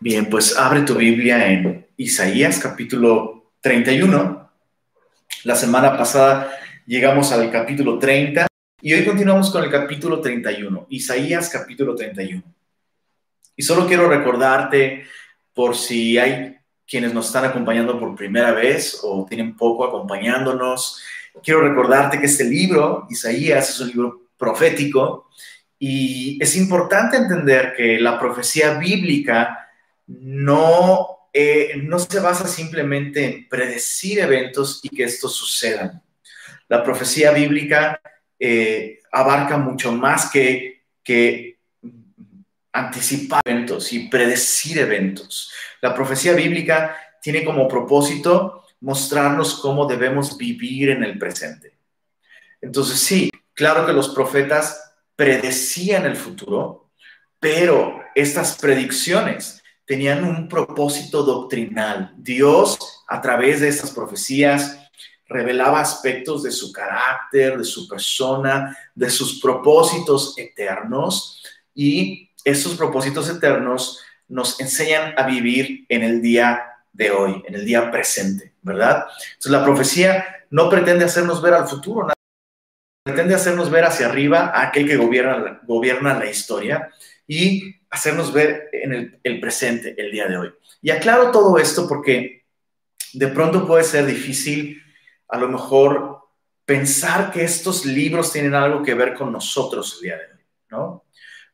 Bien, pues abre tu Biblia en Isaías capítulo 31. La semana pasada llegamos al capítulo 30 y hoy continuamos con el capítulo 31, Isaías capítulo 31. Y solo quiero recordarte por si hay quienes nos están acompañando por primera vez o tienen poco acompañándonos, quiero recordarte que este libro, Isaías, es un libro profético y es importante entender que la profecía bíblica no, eh, no se basa simplemente en predecir eventos y que estos sucedan. La profecía bíblica eh, abarca mucho más que, que anticipar eventos y predecir eventos. La profecía bíblica tiene como propósito mostrarnos cómo debemos vivir en el presente. Entonces, sí, claro que los profetas predecían el futuro, pero estas predicciones tenían un propósito doctrinal. Dios, a través de estas profecías, revelaba aspectos de su carácter, de su persona, de sus propósitos eternos y esos propósitos eternos nos enseñan a vivir en el día de hoy, en el día presente, ¿verdad? Entonces la profecía no pretende hacernos ver al futuro, pretende hacernos ver hacia arriba a aquel que gobierna, gobierna la historia y hacernos ver en el, presente, el día de hoy. Y aclaro todo esto porque de pronto puede ser difícil a lo mejor pensar que estos libros tienen algo que ver con nosotros el día de hoy, ¿no?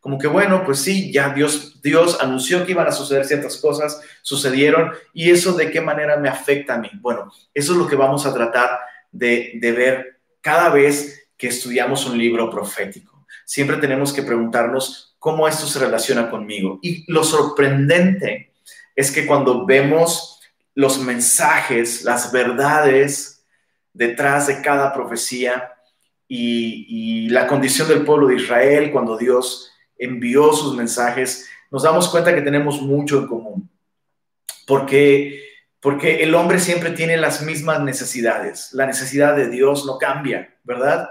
Como que bueno, pues sí, ya Dios, Dios anunció que iban a suceder ciertas cosas, sucedieron, y eso de qué manera me afecta a mí. Bueno, eso es lo que vamos a tratar de, de ver cada vez que estudiamos un libro profético. Siempre tenemos que preguntarnos cómo esto se relaciona conmigo. Y lo sorprendente es que cuando vemos los mensajes, las verdades detrás de cada profecía y, la condición del pueblo de Israel cuando Dios envió sus mensajes, nos damos cuenta que tenemos mucho en común. Porque, porque el hombre siempre tiene las mismas necesidades. La necesidad de Dios no cambia, ¿verdad?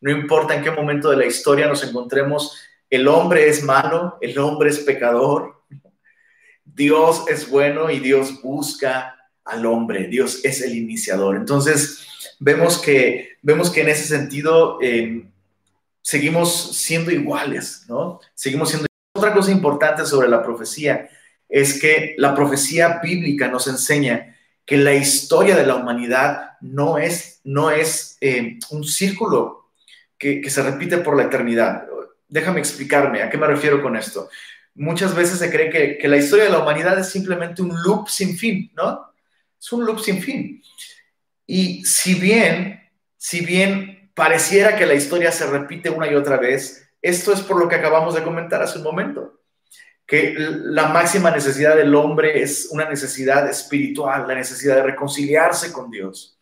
No importa en qué momento de la historia nos encontremos el hombre es malo, el hombre es pecador. Dios es bueno y Dios busca al hombre. Dios es el iniciador. Entonces, vemos que, vemos que en ese sentido eh, seguimos siendo iguales, ¿no? Seguimos siendo... Otra cosa importante sobre la profecía es que la profecía bíblica nos enseña que la historia de la humanidad no es, no es eh, un círculo que, que, se repite por la eternidad déjame explicarme, ¿a qué me refiero con esto? Muchas veces se cree que, la historia de la humanidad es simplemente un loop sin fin, ¿no? Es un loop sin fin. Y si bien, si bien pareciera que la historia se repite una y otra vez, esto es por lo que acabamos de comentar hace un momento, que la máxima necesidad del hombre es una necesidad espiritual, la necesidad de reconciliarse con Dios.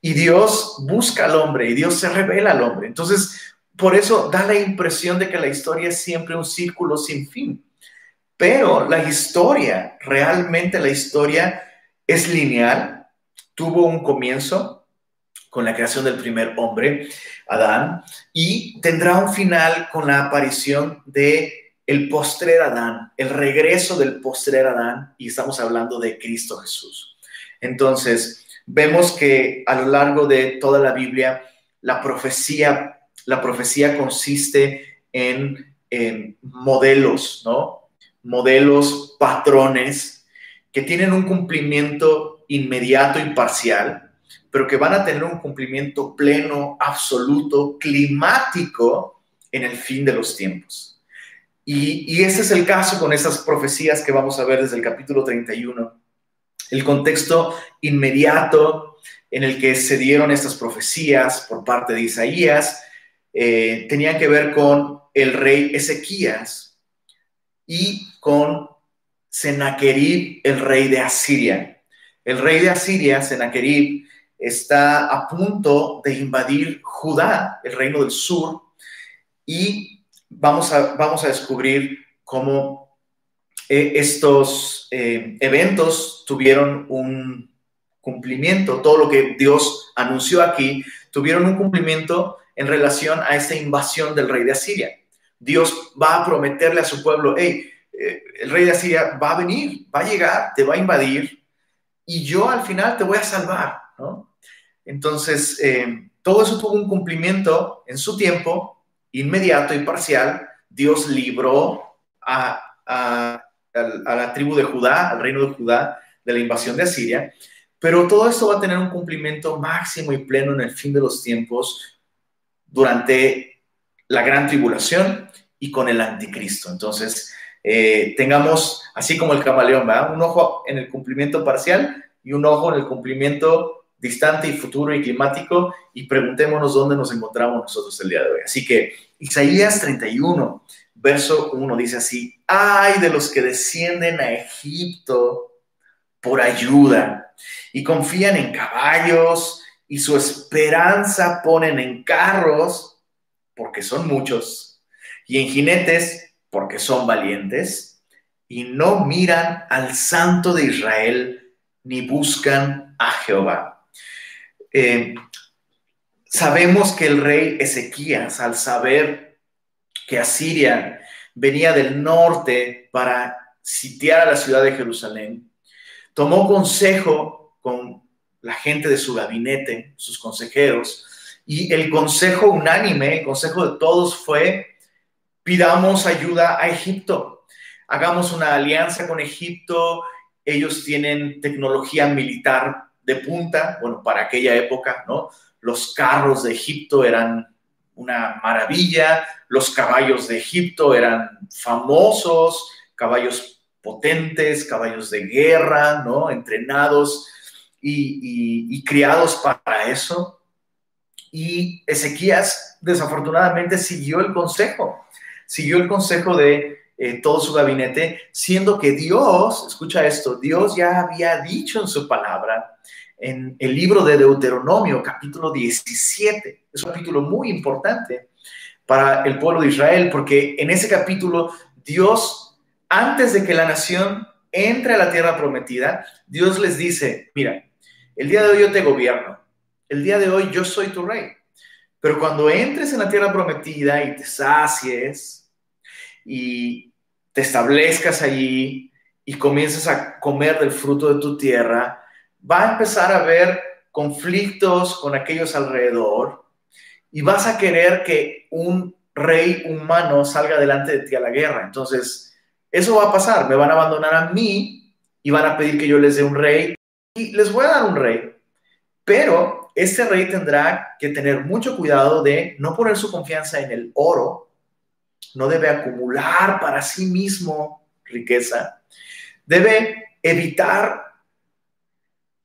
Y Dios busca al hombre y Dios se revela al hombre. Entonces, por eso da la impresión de que la historia es siempre un círculo sin fin. Pero la historia, realmente la historia es lineal, tuvo un comienzo con la creación del primer hombre, Adán, y tendrá un final con la aparición de el postrer Adán, el regreso del postrer Adán, y estamos hablando de Cristo Jesús. Entonces, vemos que a lo largo de toda la Biblia, la profecía la profecía consiste en, modelos, ¿no? Modelos, patrones que tienen un cumplimiento inmediato y parcial, pero que van a tener un cumplimiento pleno, absoluto, climático en el fin de los tiempos. Y, ese es el caso con esas profecías que vamos a ver desde el capítulo 31. El contexto inmediato en el que se dieron estas profecías por parte de Isaías eh, tenían que ver con el rey Ezequías y con Sennacherib, el rey de Asiria. El rey de Asiria, Sennacherib, está a punto de invadir Judá, el reino del sur, y vamos a, vamos a descubrir cómo eh, estos eh, eventos tuvieron un cumplimiento, todo lo que Dios anunció aquí, tuvieron un cumplimiento en relación a esta invasión del rey de Asiria. Dios va a prometerle a su pueblo, hey, eh, el rey de Asiria va a venir, va a llegar, te va a invadir y yo al final te voy a salvar. Entonces, eh, todo eso tuvo un cumplimiento en su tiempo, inmediato y parcial. Dios libró a, la tribu de Judá, al reino de Judá, de la invasión de Asiria, pero todo esto va a tener un cumplimiento máximo y pleno en el fin de los tiempos durante la gran tribulación y con el anticristo. Entonces, eh, tengamos, así como el camaleón, un ojo en el cumplimiento parcial y un ojo en el cumplimiento distante y futuro y climático y preguntémonos dónde nos encontramos nosotros el día de hoy. Así que Isaías 31, verso 1 dice así, ay de los que descienden a Egipto por ayuda y confían en caballos y su esperanza ponen en carros porque son muchos y en jinetes porque son valientes y no miran al Santo de Israel ni buscan a Jehová. Eh, sabemos que el rey Ezequías, al saber que Asiria venía del norte para sitiar a la ciudad de Jerusalén, tomó consejo con la gente de su gabinete, sus consejeros, y el consejo unánime, el consejo de todos fue pidamos ayuda a Egipto, hagamos una alianza con Egipto, ellos tienen tecnología militar de punta, bueno, para aquella época, ¿no? Los carros de Egipto eran una maravilla, los caballos de Egipto eran famosos, caballos potentes, caballos de guerra, ¿no? Entrenados y, y criados para eso. Y Ezequías desafortunadamente siguió el consejo siguió el consejo de eh, todo su gabinete, siendo que Dios, escucha esto, Dios ya había dicho en su palabra, en el libro de Deuteronomio, capítulo 17, es un capítulo muy importante para el pueblo de Israel, porque en ese capítulo Dios, antes de que la nación entre a la tierra prometida, Dios les dice, mira, el día de hoy yo te gobierno, el día de hoy yo soy tu rey, pero cuando entres en la tierra prometida y te sacies y te establezcas allí y comiences a comer del fruto de tu tierra, va a empezar a haber conflictos con aquellos alrededor y vas a querer que un rey humano salga delante de ti a la guerra. Entonces, eso va a pasar. Me van a abandonar a mí y van a pedir que yo les dé un rey y les voy a dar un rey, pero este rey tendrá que tener mucho cuidado de no poner su confianza en el oro, no debe acumular para sí mismo riqueza, debe evitar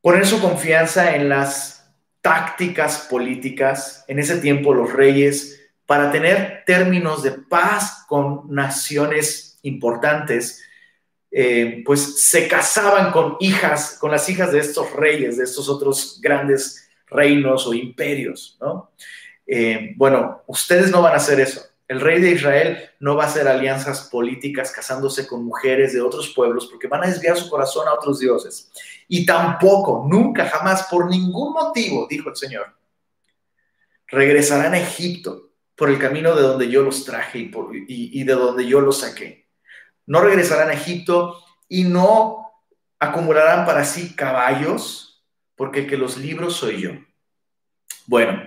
poner su confianza en las tácticas políticas. En ese tiempo los reyes, para tener términos de paz con naciones importantes, eh, pues se casaban con hijas, con las hijas de estos reyes, de estos otros grandes reinos o imperios, ¿no? Eh, bueno, ustedes no van a hacer eso. El rey de Israel no va a hacer alianzas políticas casándose con mujeres de otros pueblos porque van a desviar su corazón a otros dioses. Y tampoco, nunca, jamás, por ningún motivo, dijo el Señor, regresarán a Egipto por el camino de donde yo los traje y, y de donde yo los saqué. No regresarán a Egipto y no acumularán para sí caballos porque el que los libros soy yo. Bueno,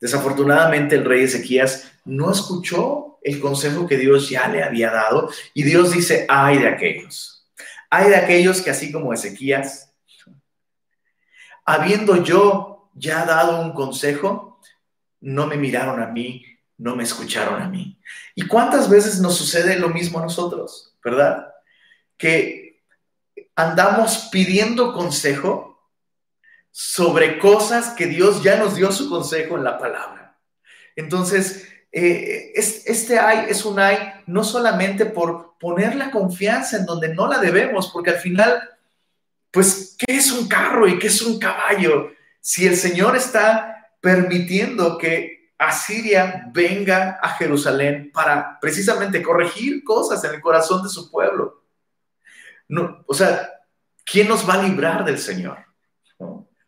desafortunadamente el rey Ezequías no escuchó el consejo que Dios ya le había dado y Dios dice, ay de aquellos, ay de aquellos que así como Ezequías, habiendo yo ya dado un consejo, no me miraron a mí, no me escucharon a mí. ¿Y cuántas veces nos sucede lo mismo a nosotros, verdad? Que andamos pidiendo consejo sobre cosas que Dios ya nos dio su consejo en la palabra. Entonces, eh, este hay es un hay no solamente por poner la confianza en donde no la debemos, porque al final, pues, ¿qué es un carro y qué es un caballo? Si el Señor está permitiendo que Asiria venga a Jerusalén para precisamente corregir cosas en el corazón de su pueblo. No, o sea, ¿quién nos va a librar del Señor?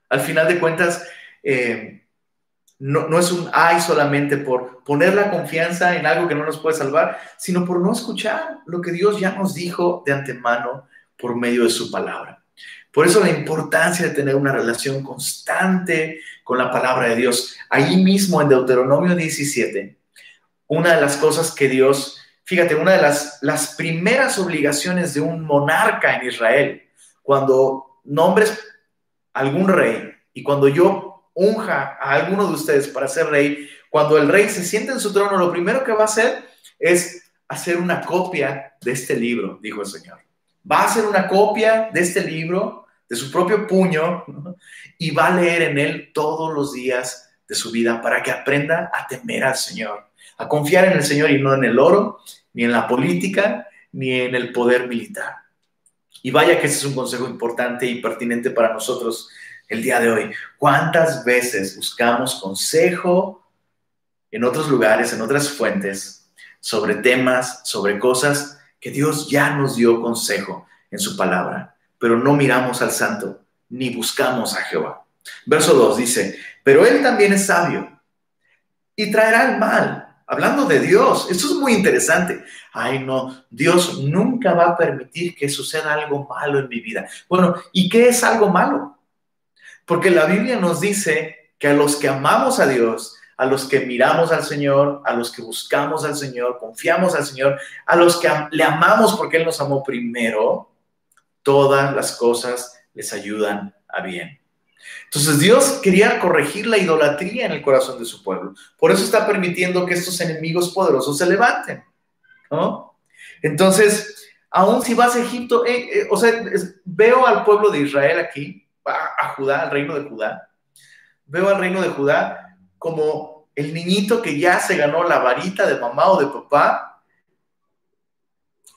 Al final de cuentas, eh, no, no, es un ay solamente por poner la confianza en algo que no nos puede salvar, sino por no escuchar lo que Dios ya nos dijo de antemano por medio de su palabra. Por eso la importancia de tener una relación constante con la palabra de Dios. Ahí mismo en Deuteronomio 17, una de las cosas que Dios, fíjate, una de las, las primeras obligaciones de un monarca en Israel, cuando nombres algún rey y cuando yo unja a alguno de ustedes para ser rey, cuando el rey se siente en su trono, lo primero que va a hacer es hacer una copia de este libro, dijo el Señor va a hacer una copia de este libro, de su propio puño, y va a leer en él todos los días de su vida para que aprenda a temer al Señor, a confiar en el Señor y no en el oro, ni en la política, ni en el poder militar. Y vaya que ese es un consejo importante y pertinente para nosotros el día de hoy. ¿Cuántas veces buscamos consejo en otros lugares, en otras fuentes, sobre temas, sobre cosas que Dios ya nos dio consejo en su palabra, pero no miramos al santo ni buscamos a Jehová. Verso 2 dice, pero él también es sabio y traerá el mal. Hablando de Dios, esto es muy interesante. Ay, no, Dios nunca va a permitir que suceda algo malo en mi vida. Bueno, ¿y qué es algo malo? Porque la Biblia nos dice que a los que amamos a Dios, a los que miramos al Señor, a los que buscamos al Señor, confiamos al Señor, a los que le amamos porque Él nos amó primero, todas las cosas les ayudan a bien. Entonces Dios quería corregir la idolatría en el corazón de su pueblo. Por eso está permitiendo que estos enemigos poderosos se levanten. Entonces, aún si vas a Egipto, eh, eh, o sea, veo al pueblo de Israel aquí, a Judá, al reino de Judá, veo al reino de Judá como el niñito que ya se ganó la varita de mamá o de papá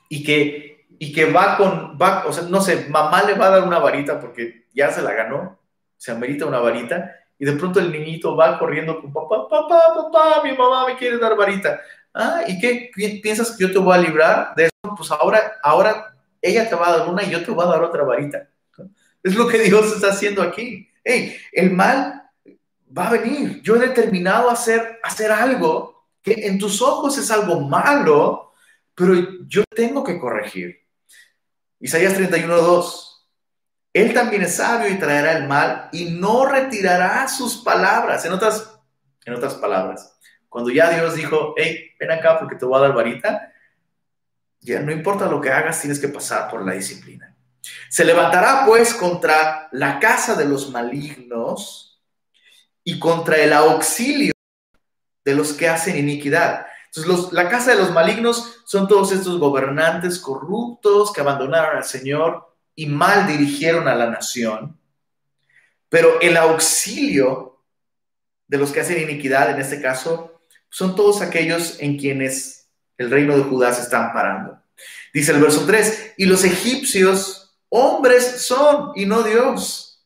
y que, y que va con, va, o sea, no sé, mamá le va a dar una varita porque ya se la ganó, se amerita una varita, y de pronto el niñito va corriendo con papá, papá, papá, mi mamá me quiere dar varita. Ah, ¿y qué piensas que yo te voy a librar de eso? Pues ahora, ahora ella te va a dar una y yo te voy a dar otra varita. Es lo que Dios está haciendo aquí. Hey, el mal va a venir. Yo he determinado hacer, hacer algo que en tus ojos es algo malo, pero yo tengo que corregir. Isaías 31.2. Él también es sabio y traerá el mal y no retirará sus palabras. En otras, en otras palabras, cuando ya Dios dijo, hey, ven acá porque te voy a dar varita, ya no importa lo que hagas, tienes que pasar por la disciplina. Se levantará pues contra la casa de los malignos y contra el auxilio de los que hacen iniquidad. Entonces, la casa de los malignos son todos estos gobernantes corruptos que abandonaron al Señor y mal dirigieron a la nación. Pero el auxilio de los que hacen iniquidad, en este caso, son todos aquellos en quienes el reino de Judá se está amparando. Dice el verso 3, y los egipcios hombres son y no Dios,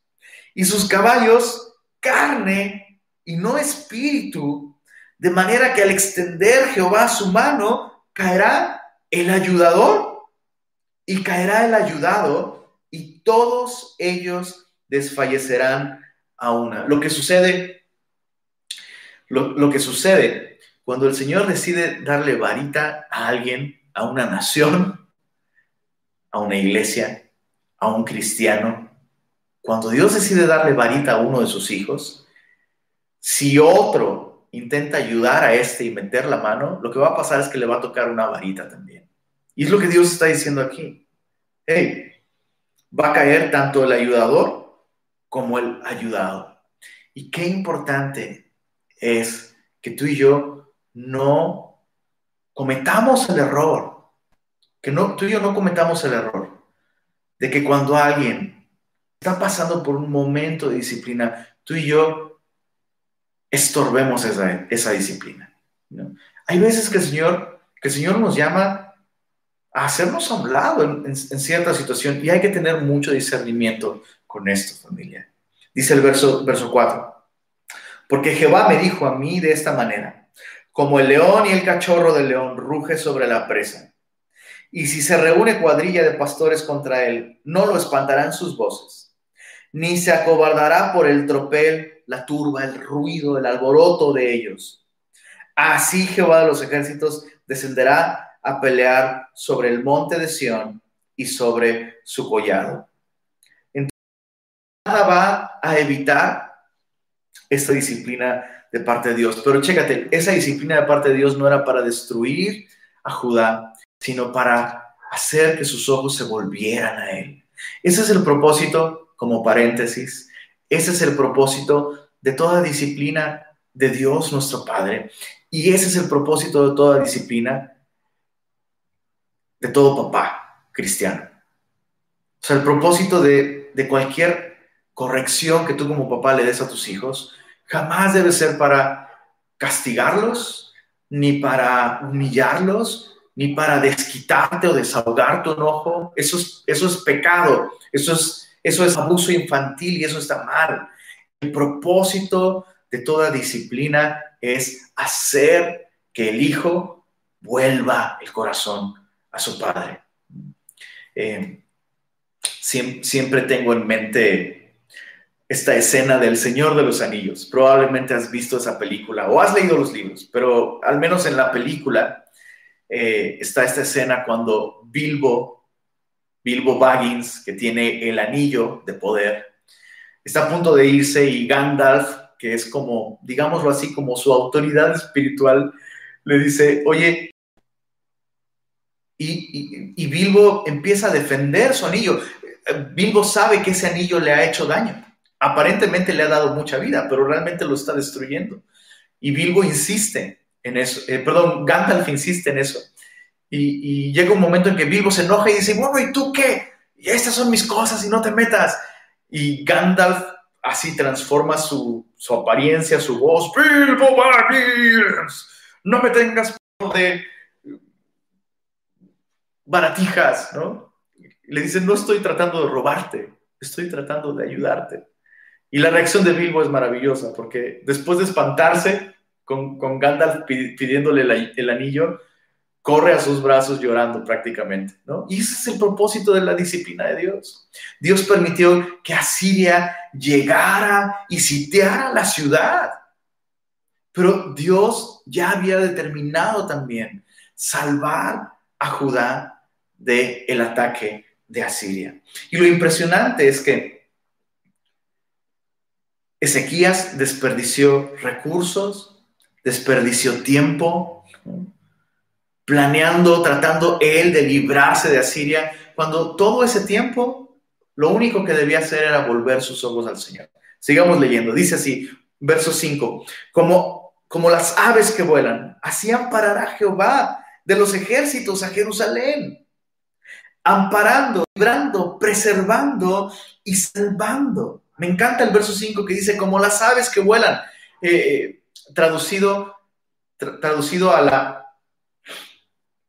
y sus caballos carne y no espíritu, de manera que al extender Jehová su mano, caerá el ayudador y caerá el ayudado y todos ellos desfallecerán a una. Lo que sucede, lo, que sucede cuando el Señor decide darle varita a alguien, a una nación, a una iglesia, a un cristiano, cuando Dios decide darle varita a uno de sus hijos, si otro intenta ayudar a este y meter la mano, lo que va a pasar es que le va a tocar una varita también. Y es lo que Dios está diciendo aquí. Hey, va a caer tanto el ayudador como el ayudado. Y qué importante es que tú y yo no cometamos el error, que no, tú y yo no cometamos el error de que cuando alguien está pasando por un momento de disciplina, tú y yo estorbemos esa, esa disciplina. Hay veces que el, Señor, que el Señor nos llama a hacernos a un lado en, en, cierta situación y hay que tener mucho discernimiento con esto, familia. Dice el verso, verso 4, porque Jehová me dijo a mí de esta manera, como el león y el cachorro del león ruge sobre la presa, y si se reúne cuadrilla de pastores contra él, no lo espantarán sus voces ni se acobardará por el tropel, la turba, el ruido, el alboroto de ellos. Así Jehová de los ejércitos descenderá a pelear sobre el monte de Sión y sobre su collado. Entonces, nada va a evitar esta disciplina de parte de Dios. Pero chécate, esa disciplina de parte de Dios no era para destruir a Judá, sino para hacer que sus ojos se volvieran a Él. Ese es el propósito, como paréntesis, ese es el propósito de toda disciplina de Dios nuestro Padre. Y ese es el propósito de toda disciplina de todo papá cristiano. O sea, el propósito de, de cualquier corrección que tú como papá le des a tus hijos jamás debe ser para castigarlos, ni para humillarlos, ni para desquitarte o desahogar tu enojo. Eso es, eso es pecado, eso es, eso es abuso infantil y eso está mal. El propósito de toda disciplina es hacer que el hijo vuelva el corazón a su padre. Eh, siempre, tengo en mente esta escena del Señor de los Anillos. Probablemente has visto esa película o has leído los libros, pero al menos en la película eh, está esta escena cuando Bilbo, Bilbo Baggins, que tiene el anillo de poder, está a punto de irse y Gandalf, que es como, digámoslo así, como su autoridad espiritual, le dice, oye, y, y Bilbo empieza a defender su anillo. Bilbo sabe que ese anillo le ha hecho daño aparentemente le ha dado mucha vida, pero realmente lo está destruyendo. Y Bilbo insiste en eso, eh, perdón, Gandalf insiste en eso. Y, llega un momento en que Bilbo se enoja y dice, bueno, ¿y tú qué? Y estas son mis cosas y no te metas. Y Gandalf así transforma su, apariencia, su voz, Bilbo Baggins, no me tengas de baratijas, ¿no? Le dice, no estoy tratando de robarte, estoy tratando de ayudarte. Y la reacción de Bilbo es maravillosa, porque después de espantarse con, con Gandalf pidiéndole el anillo, corre a sus brazos llorando prácticamente, ¿no? Y ese es el propósito de la disciplina de Dios. Dios permitió que Asiria llegara y sitiara la ciudad. Pero Dios ya había determinado también salvar a Judá del el ataque de Asiria. Y lo impresionante es que Ezequías desperdició recursos, desperdició tiempo, planeando, tratando él de librarse de Asiria, cuando todo ese tiempo lo único que debía hacer era volver sus ojos al Señor. Sigamos leyendo, dice así, verso 5, como, como las aves que vuelan, así amparará Jehová de los ejércitos a Jerusalén, amparando, librando, preservando y salvando. Me encanta el verso 5 que dice, como las aves que vuelan, eh, traducido, traducido a, la,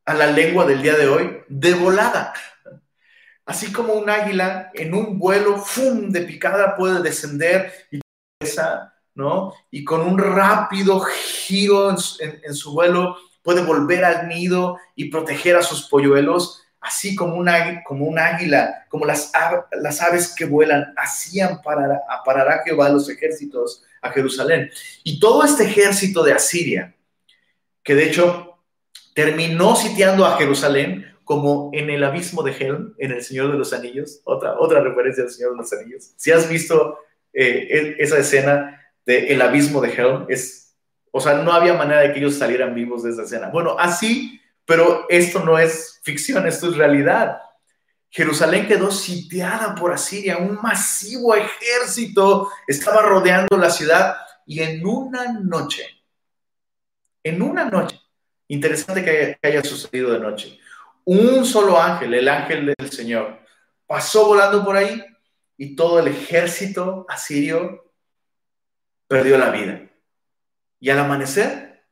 a la lengua del día de hoy, de volada. Así como un águila en un vuelo, ¡fum!, de picada puede descender y ¿no? Y con un rápido giro en su vuelo puede volver al nido y proteger a sus polluelos así como un, como un águila, como las, aves que vuelan, así amparará, amparará Jehová los ejércitos a Jerusalén. Y todo este ejército de Asiria, que de hecho terminó sitiando a Jerusalén, como en el abismo de Helm, en El Señor de los Anillos, otra, otra referencia al Señor de los Anillos. Si has visto eh, e, esa escena de El abismo de Helm, es, o sea, no había manera de que ellos salieran vivos de esa escena. Bueno, así pero esto no es ficción, esto es realidad. Jerusalén quedó sitiada por Asiria, un masivo ejército estaba rodeando la ciudad y en una noche, en una noche, interesante que haya, sucedido de noche, un solo ángel, el ángel del Señor, pasó volando por ahí y todo el ejército asirio perdió la vida. Y al amanecer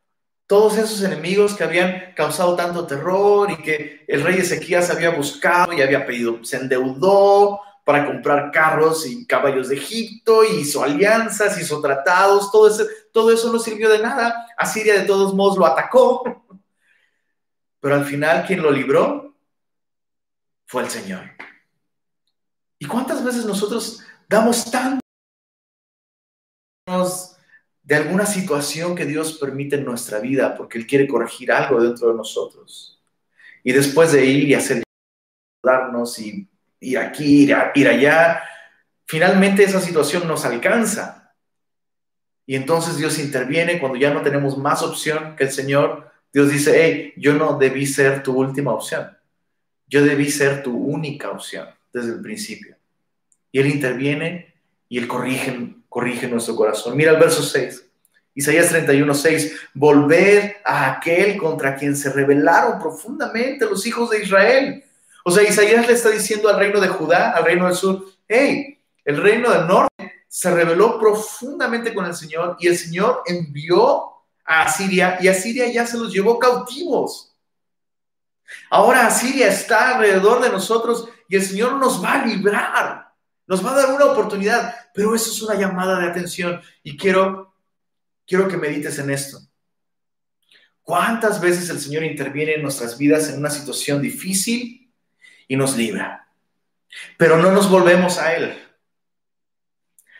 todos esos enemigos que habían causado tanto terror y que el rey Ezequías había buscado y había pedido, se endeudó para comprar carros y caballos de Egipto, hizo alianzas, hizo tratados, todo eso, todo eso no sirvió de nada. Asiria de todos modos lo atacó, pero al final quien lo libró fue el Señor. ¿Y cuántas veces nosotros damos tanto de alguna situación que Dios permite en nuestra vida porque Él quiere corregir algo dentro de nosotros? Y después de ir y hacer darnos y ir aquí, ir, ir allá, finalmente esa situación nos alcanza. Y entonces Dios interviene cuando ya no tenemos más opción que el Señor. Dios dice, hey, yo no debí ser tu última opción. Yo debí ser tu única opción desde el principio. Y Él interviene y Él corrige, corrige nuestro corazón. Mira el verso 6. Isaías 31, 6. Volver a aquel contra quien se rebelaron profundamente los hijos de Israel. O sea, Isaías le está diciendo al reino de Judá, al reino del sur, hey, el reino del norte se rebeló profundamente con el Señor y el Señor envió a Asiria y Asiria ya se los llevó cautivos. Ahora Asiria está alrededor de nosotros y el Señor nos va a librar, nos va a dar una oportunidad, pero eso es una llamada de atención y quiero, quiero que medites en esto. ¿Cuántas veces el Señor interviene en nuestras vidas en una situación difícil y nos libra? Pero no nos volvemos a Él.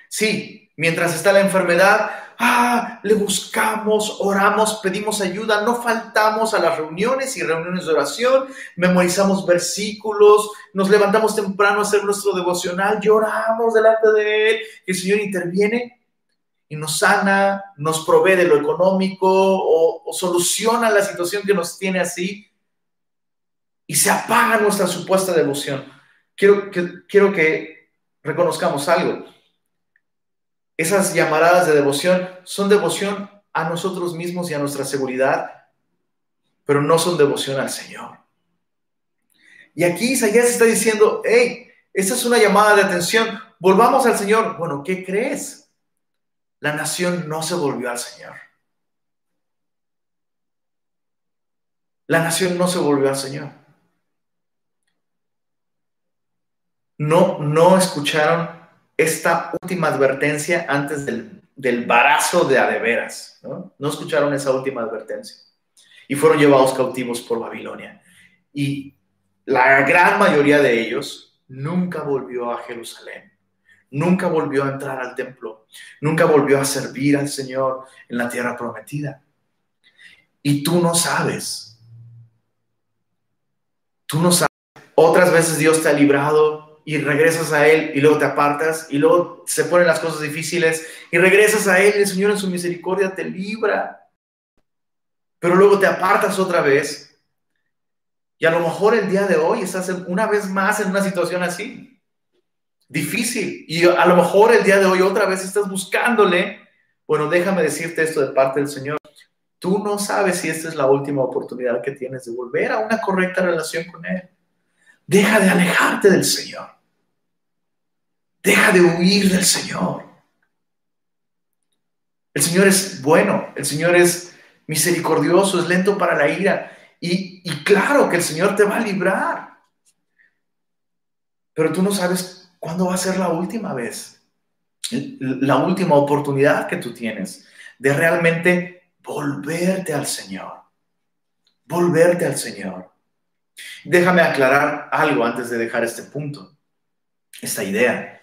Sí, mientras está la enfermedad, ah, le buscamos, oramos, pedimos ayuda, no faltamos a las reuniones y reuniones de oración, memorizamos versículos, nos levantamos temprano a hacer nuestro devocional, lloramos delante de Él, y el Señor interviene y nos sana, nos provee de lo económico o, soluciona la situación que nos tiene así y se apaga nuestra supuesta devoción. Quiero que, reconozcamos algo esas llamaradas de devoción son devoción a nosotros mismos y a nuestra seguridad, pero no son devoción al Señor. Y aquí Isaías está diciendo, hey, esta es una llamada de atención, volvamos al Señor. Bueno, ¿qué crees? La nación no se volvió al Señor. La nación no se volvió al Señor. No, no escucharon esta última advertencia antes del, del barazo de adeveras. ¿no? no escucharon esa última advertencia y fueron llevados cautivos por Babilonia. Y la gran mayoría de ellos nunca volvió a Jerusalén, nunca volvió a entrar al templo, nunca volvió a servir al Señor en la tierra prometida. Y tú no sabes, tú no sabes. Otras veces Dios te ha librado y regresas a Él y luego te apartas y luego se ponen las cosas difíciles y regresas a Él y el Señor en su misericordia te libra. Pero luego te apartas otra vez y a lo mejor el día de hoy estás una vez más en una situación así, difícil. Y a lo mejor el día de hoy otra vez estás buscándole. Bueno, déjame decirte esto de parte del Señor. Tú no sabes si esta es la última oportunidad que tienes de volver a una correcta relación con Él. Deja de alejarte del Señor. Deja de huir del Señor. El Señor es bueno, el Señor es misericordioso, es lento para la ira. Y, claro que el Señor te va a librar. Pero tú no sabes cuándo va a ser la última vez, la última oportunidad que tú tienes de realmente volverte al Señor. Volverte al Señor. Déjame aclarar algo antes de dejar este punto, esta idea.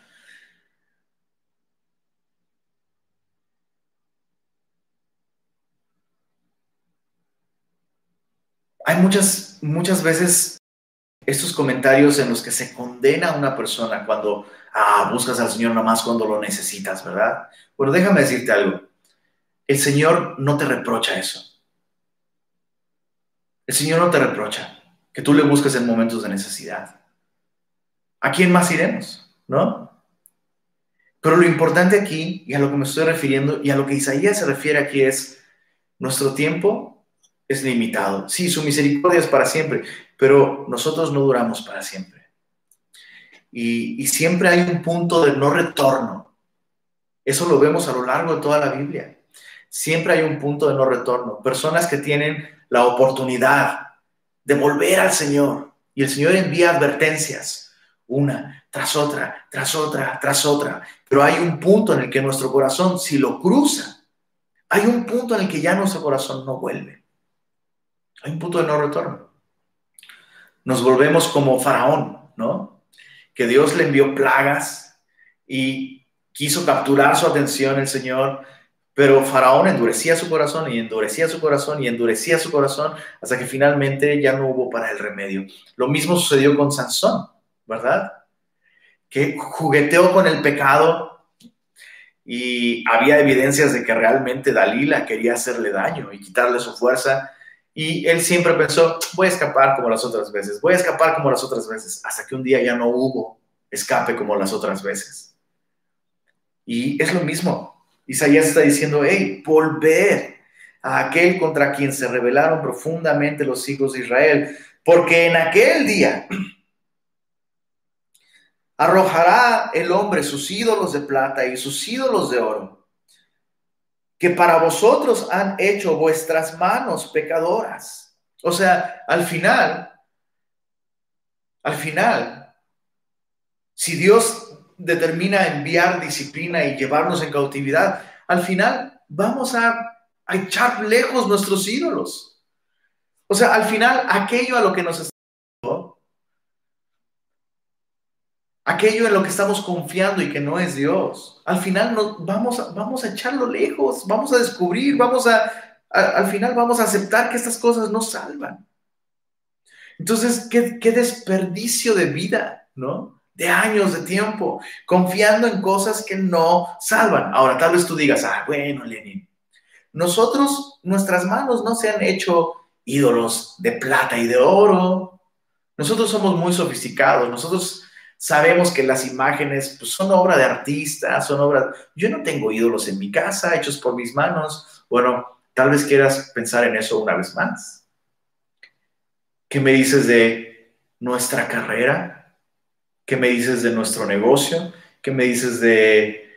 Hay muchas, muchas veces estos comentarios en los que se condena a una persona cuando ah, buscas al Señor nomás cuando lo necesitas, ¿verdad? Bueno, déjame decirte algo. El Señor no te reprocha eso. El Señor no te reprocha que tú le busques en momentos de necesidad. ¿A quién más iremos? ¿No? Pero lo importante aquí, y a lo que me estoy refiriendo, y a lo que Isaías se refiere aquí es, nuestro tiempo es limitado. Sí, su misericordia es para siempre, pero nosotros no duramos para siempre. Y, siempre hay un punto de no retorno. Eso lo vemos a lo largo de toda la Biblia. Siempre hay un punto de no retorno. Personas que tienen la oportunidad de volver al Señor. Y el Señor envía advertencias, una tras otra, tras otra, tras otra. Pero hay un punto en el que nuestro corazón, si lo cruza, hay un punto en el que ya nuestro corazón no vuelve. Hay un punto de no retorno. Nos volvemos como Faraón, ¿no? que Dios le envió plagas y quiso capturar su atención el Señor, pero Faraón endurecía su corazón y endurecía su corazón y endurecía su corazón hasta que finalmente ya no hubo para el remedio. Lo mismo sucedió con Sansón, ¿verdad? Que jugueteó con el pecado y había evidencias de que realmente Dalila quería hacerle daño y quitarle su fuerza. Y él siempre pensó, voy a escapar como las otras veces, voy a escapar como las otras veces, hasta que un día ya no hubo escape como las otras veces. Y es lo mismo, Isaías está diciendo, hey, volver a aquel contra quien se rebelaron profundamente los hijos de Israel, porque en aquel día arrojará el hombre sus ídolos de plata y sus ídolos de oro, que para vosotros han hecho vuestras manos pecadoras. O sea, al final, al final, si Dios determina enviar disciplina y llevarnos en cautividad, al final vamos a, echar lejos nuestros ídolos. O sea, al final aquello a lo que nos estamos aquello en lo que estamos confiando y que no es Dios, al final nos, vamos, a, vamos a echarlo lejos, vamos a descubrir, vamos a, al final vamos a aceptar que estas cosas no salvan. Entonces, qué, qué desperdicio de vida, ¿no? de años de tiempo, confiando en cosas que no salvan. Ahora, tal vez tú digas, ah, bueno, Lenin, nosotros, nuestras manos no se han hecho ídolos de plata y de oro. Nosotros somos muy sofisticados, nosotros sabemos que las imágenes pues, son obra de artistas, son obras... Yo no tengo ídolos en mi casa hechos por mis manos. Bueno, tal vez quieras pensar en eso una vez más. ¿Qué me dices de nuestra carrera? ¿Qué me dices de nuestro negocio? ¿Qué me dices de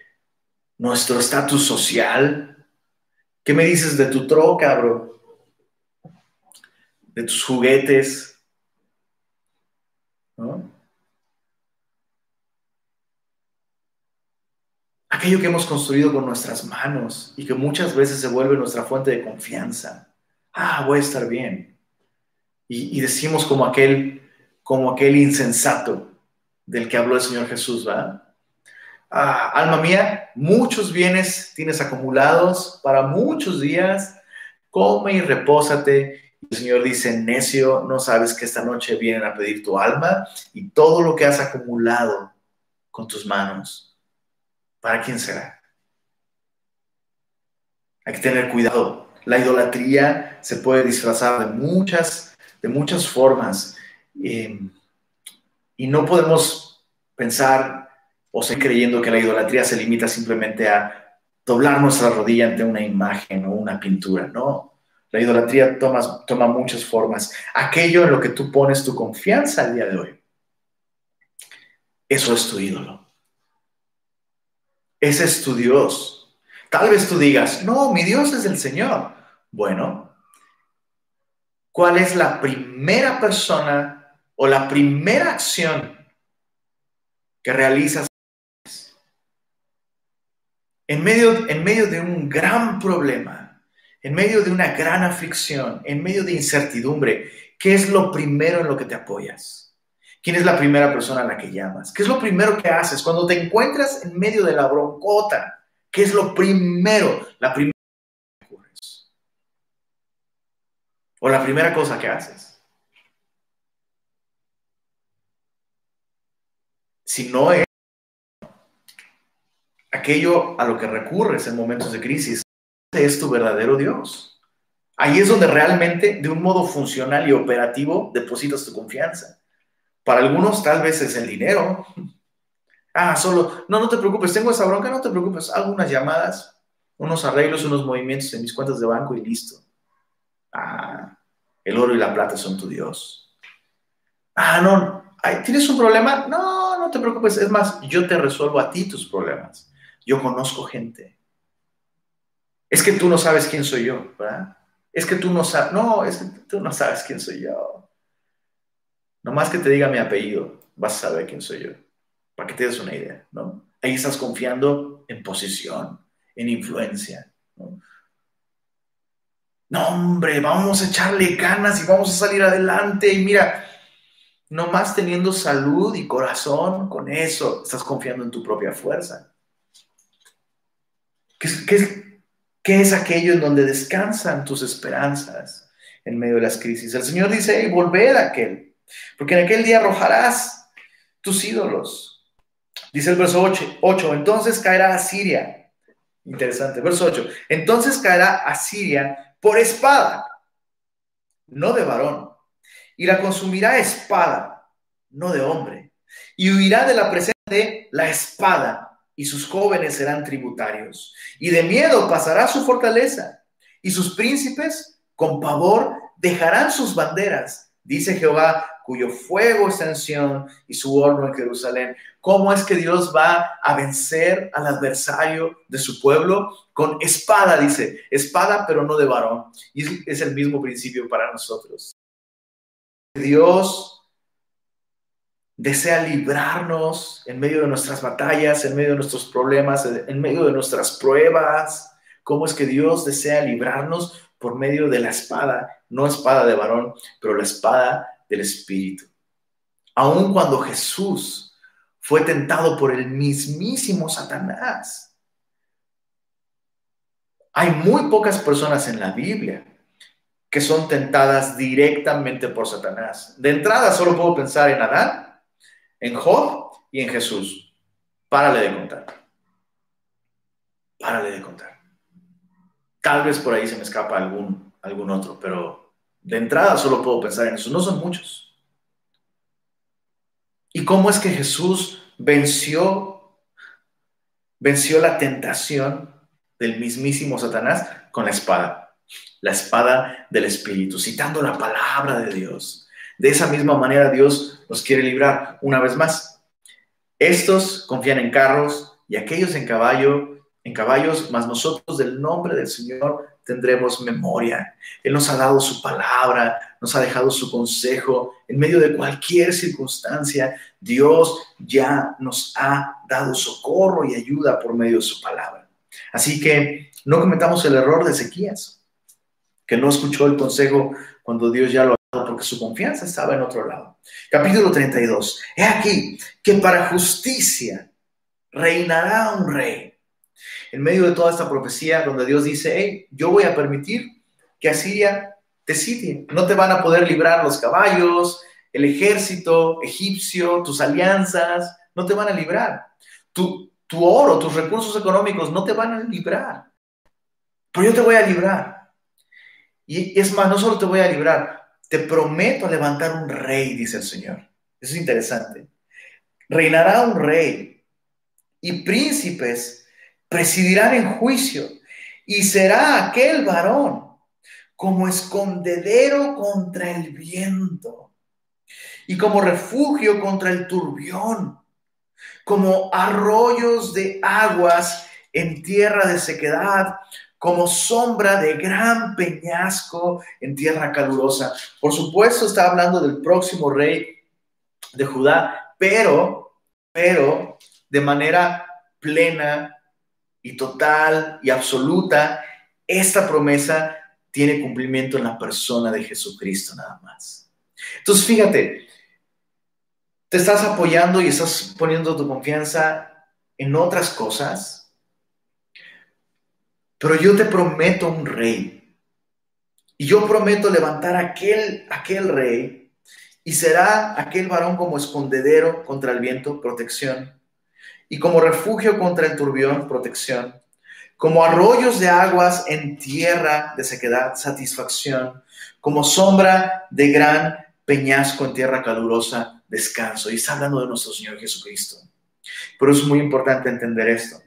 nuestro estatus social? ¿Qué me dices de tu troca, bro? De tus juguetes. Aquello que hemos construido con nuestras manos y que muchas veces se vuelve nuestra fuente de confianza. Ah, voy a estar bien. Y, decimos como aquel, como aquel insensato del que habló el Señor Jesús, ¿va? Ah, alma mía, muchos bienes tienes acumulados para muchos días, come y repósate. El Señor dice, necio, no sabes que esta noche vienen a pedir tu alma y todo lo que has acumulado con tus manos, ¿para quién será? Hay que tener cuidado. La idolatría se puede disfrazar de muchas, de muchas formas. Eh, y no podemos pensar o seguir creyendo que la idolatría se limita simplemente a doblar nuestra rodilla ante una imagen o una pintura. No, la idolatría toma, toma muchas formas. Aquello en lo que tú pones tu confianza al día de hoy, eso es tu ídolo. Ese es tu Dios. Tal vez tú digas, no, mi Dios es el Señor. Bueno, ¿cuál es la primera persona o la primera acción que realizas en medio, en medio de un gran problema, en medio de una gran aflicción, en medio de incertidumbre, ¿qué es lo primero en lo que te apoyas? ¿Quién es la primera persona a la que llamas? ¿Qué es lo primero que haces cuando te encuentras en medio de la broncota? ¿Qué es lo primero, la primera que? O la primera cosa que haces. si no es aquello a lo que recurres en momentos de crisis, es tu verdadero Dios. Ahí es donde realmente, de un modo funcional y operativo, depositas tu confianza. Para algunos tal vez es el dinero. Ah, solo, no, no te preocupes, tengo esa bronca, no te preocupes, hago unas llamadas, unos arreglos, unos movimientos en mis cuentas de banco y listo. Ah, el oro y la plata son tu Dios. Ah, no, ¿tienes un problema? No, no te preocupes, es más, yo te resuelvo a ti tus problemas. Yo conozco gente. Es que tú no sabes quién soy yo, ¿verdad? Es que tú no sabes, no, es que tú no sabes quién soy yo. Nomás que te diga mi apellido, vas a saber quién soy yo, para que te des una idea, ¿no? Ahí estás confiando en posición, en influencia, ¿no? Hombre, vamos a echarle ganas y vamos a salir adelante. Y mira, no más teniendo salud y corazón, con eso estás confiando en tu propia fuerza. ¿Qué es, qué qué es aquello en donde descansan tus esperanzas en medio de las crisis? El Señor dice, hey, volver a aquel, porque en aquel día arrojarás tus ídolos. Dice el verso 8, 8 entonces caerá Asiria. Interesante, verso 8. Entonces caerá Asiria por espada, no de varón y la consumirá espada, no de hombre, y huirá de la presencia de la espada, y sus jóvenes serán tributarios, y de miedo pasará su fortaleza, y sus príncipes con pavor dejarán sus banderas, dice Jehová, cuyo fuego está en Sión y su horno en Jerusalén. ¿Cómo es que Dios va a vencer al adversario de su pueblo? Con espada, dice, espada pero no de varón. Y es el mismo principio para nosotros. Dios desea librarnos en medio de nuestras batallas, en medio de nuestros problemas, en medio de nuestras pruebas. ¿Cómo es que Dios desea librarnos por medio de la espada? No espada de varón, pero la espada del Espíritu. Aun cuando Jesús fue tentado por el mismísimo Satanás. Hay muy pocas personas en la Biblia que son tentadas directamente por Satanás. De entrada solo puedo pensar en Adán, en Job y en Jesús. Párale de contar. Párale de contar. Tal vez por ahí se me escapa algún, algún otro, pero de entrada solo puedo pensar en eso. No son muchos. ¿Y cómo es que Jesús venció, venció la tentación del mismísimo Satanás con la espada? la espada del Espíritu, citando la palabra de Dios. De esa misma manera Dios nos quiere librar una vez más. Estos confían en carros y aquellos en caballo, en caballos, mas nosotros del nombre del Señor tendremos memoria. Él nos ha dado su palabra, nos ha dejado su consejo. En medio de cualquier circunstancia, Dios ya nos ha dado socorro y ayuda por medio de su palabra. Así que no cometamos el error de Ezequías que no escuchó el consejo cuando Dios ya lo ha dado porque su confianza estaba en otro lado. Capítulo 32. He aquí que para justicia reinará un rey. En medio de toda esta profecía donde Dios dice, hey, yo voy a permitir que Asiria te sitie. No te van a poder librar los caballos, el ejército egipcio, tus alianzas, no te van a librar. Tu, oro, tus recursos económicos no te van a librar. Pero yo te voy a librar. Y es más, no solo te voy a librar, te prometo levantar un rey, dice el Señor. Eso es interesante. Reinará un rey y príncipes presidirán en juicio y será aquel varón como escondedero contra el viento y como refugio contra el turbión, como arroyos de aguas en tierra de sequedad, como sombra de gran peñasco en tierra calurosa. Por supuesto, está hablando del próximo rey de Judá, pero, pero de manera plena y total y absoluta, esta promesa tiene cumplimiento en la persona de Jesucristo nada más. Entonces, fíjate, te estás apoyando y estás poniendo tu confianza en otras cosas pero yo te prometo un rey. Y yo prometo levantar aquel, aquel rey. Y será aquel varón como escondedero contra el viento, protección. Y como refugio contra el turbión, protección. Como arroyos de aguas en tierra de sequedad, satisfacción. Como sombra de gran peñasco en tierra calurosa, descanso. Y está hablando de nuestro Señor Jesucristo. Pero es muy importante entender esto.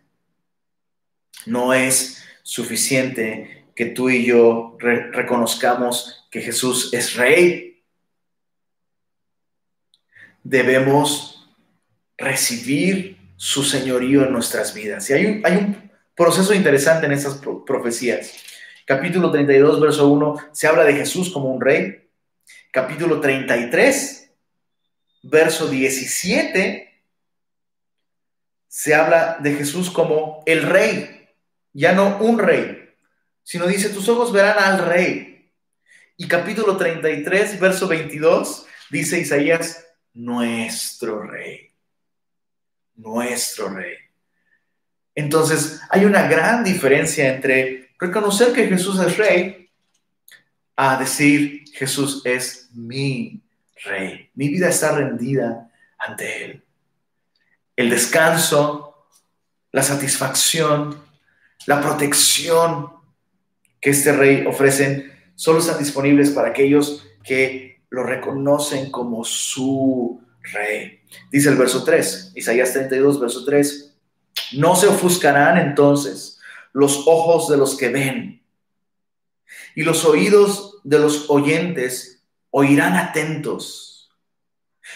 No es suficiente que tú y yo reconozcamos que Jesús es rey. Debemos recibir su señorío en nuestras vidas. Y hay un, hay un proceso interesante en estas profecías. Capítulo 32, verso 1, se habla de Jesús como un rey. Capítulo 33, verso 17, se habla de Jesús como el rey ya no un rey, sino dice, tus ojos verán al rey. Y capítulo 33, verso 22, dice Isaías, nuestro rey. Nuestro rey. Entonces, hay una gran diferencia entre reconocer que Jesús es rey a decir Jesús es mi rey. Mi vida está rendida ante Él. El descanso, la satisfacción, la protección que este rey ofrecen solo están disponibles para aquellos que lo reconocen como su rey. Dice el verso 3, Isaías 32, verso 3. No se ofuscarán entonces los ojos de los que ven y los oídos de los oyentes oirán atentos.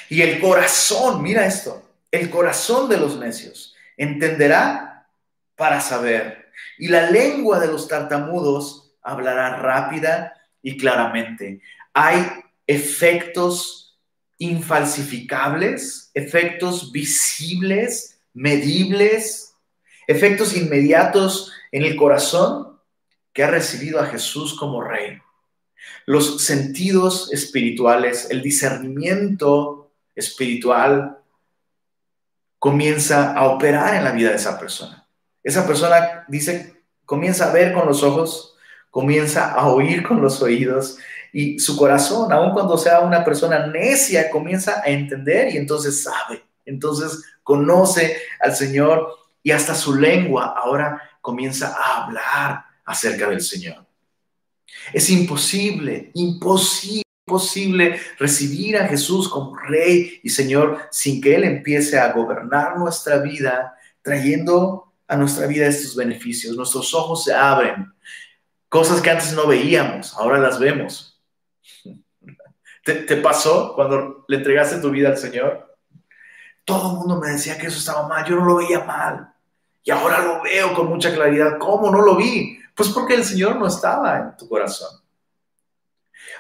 Y el corazón, mira esto, el corazón de los necios entenderá para saber. Y la lengua de los tartamudos hablará rápida y claramente. Hay efectos infalsificables, efectos visibles, medibles, efectos inmediatos en el corazón que ha recibido a Jesús como rey. Los sentidos espirituales, el discernimiento espiritual comienza a operar en la vida de esa persona. Esa persona dice, comienza a ver con los ojos, comienza a oír con los oídos y su corazón, aun cuando sea una persona necia, comienza a entender y entonces sabe, entonces conoce al Señor y hasta su lengua ahora comienza a hablar acerca del Señor. Es imposible, imposible, imposible recibir a Jesús como Rey y Señor sin que Él empiece a gobernar nuestra vida, trayendo a nuestra vida estos beneficios. Nuestros ojos se abren. Cosas que antes no veíamos, ahora las vemos. ¿Te, pasó cuando le entregaste tu vida al Señor? Todo el mundo me decía que eso estaba mal, yo no lo veía mal. Y ahora lo veo con mucha claridad. ¿Cómo no lo vi? Pues porque el Señor no estaba en tu corazón.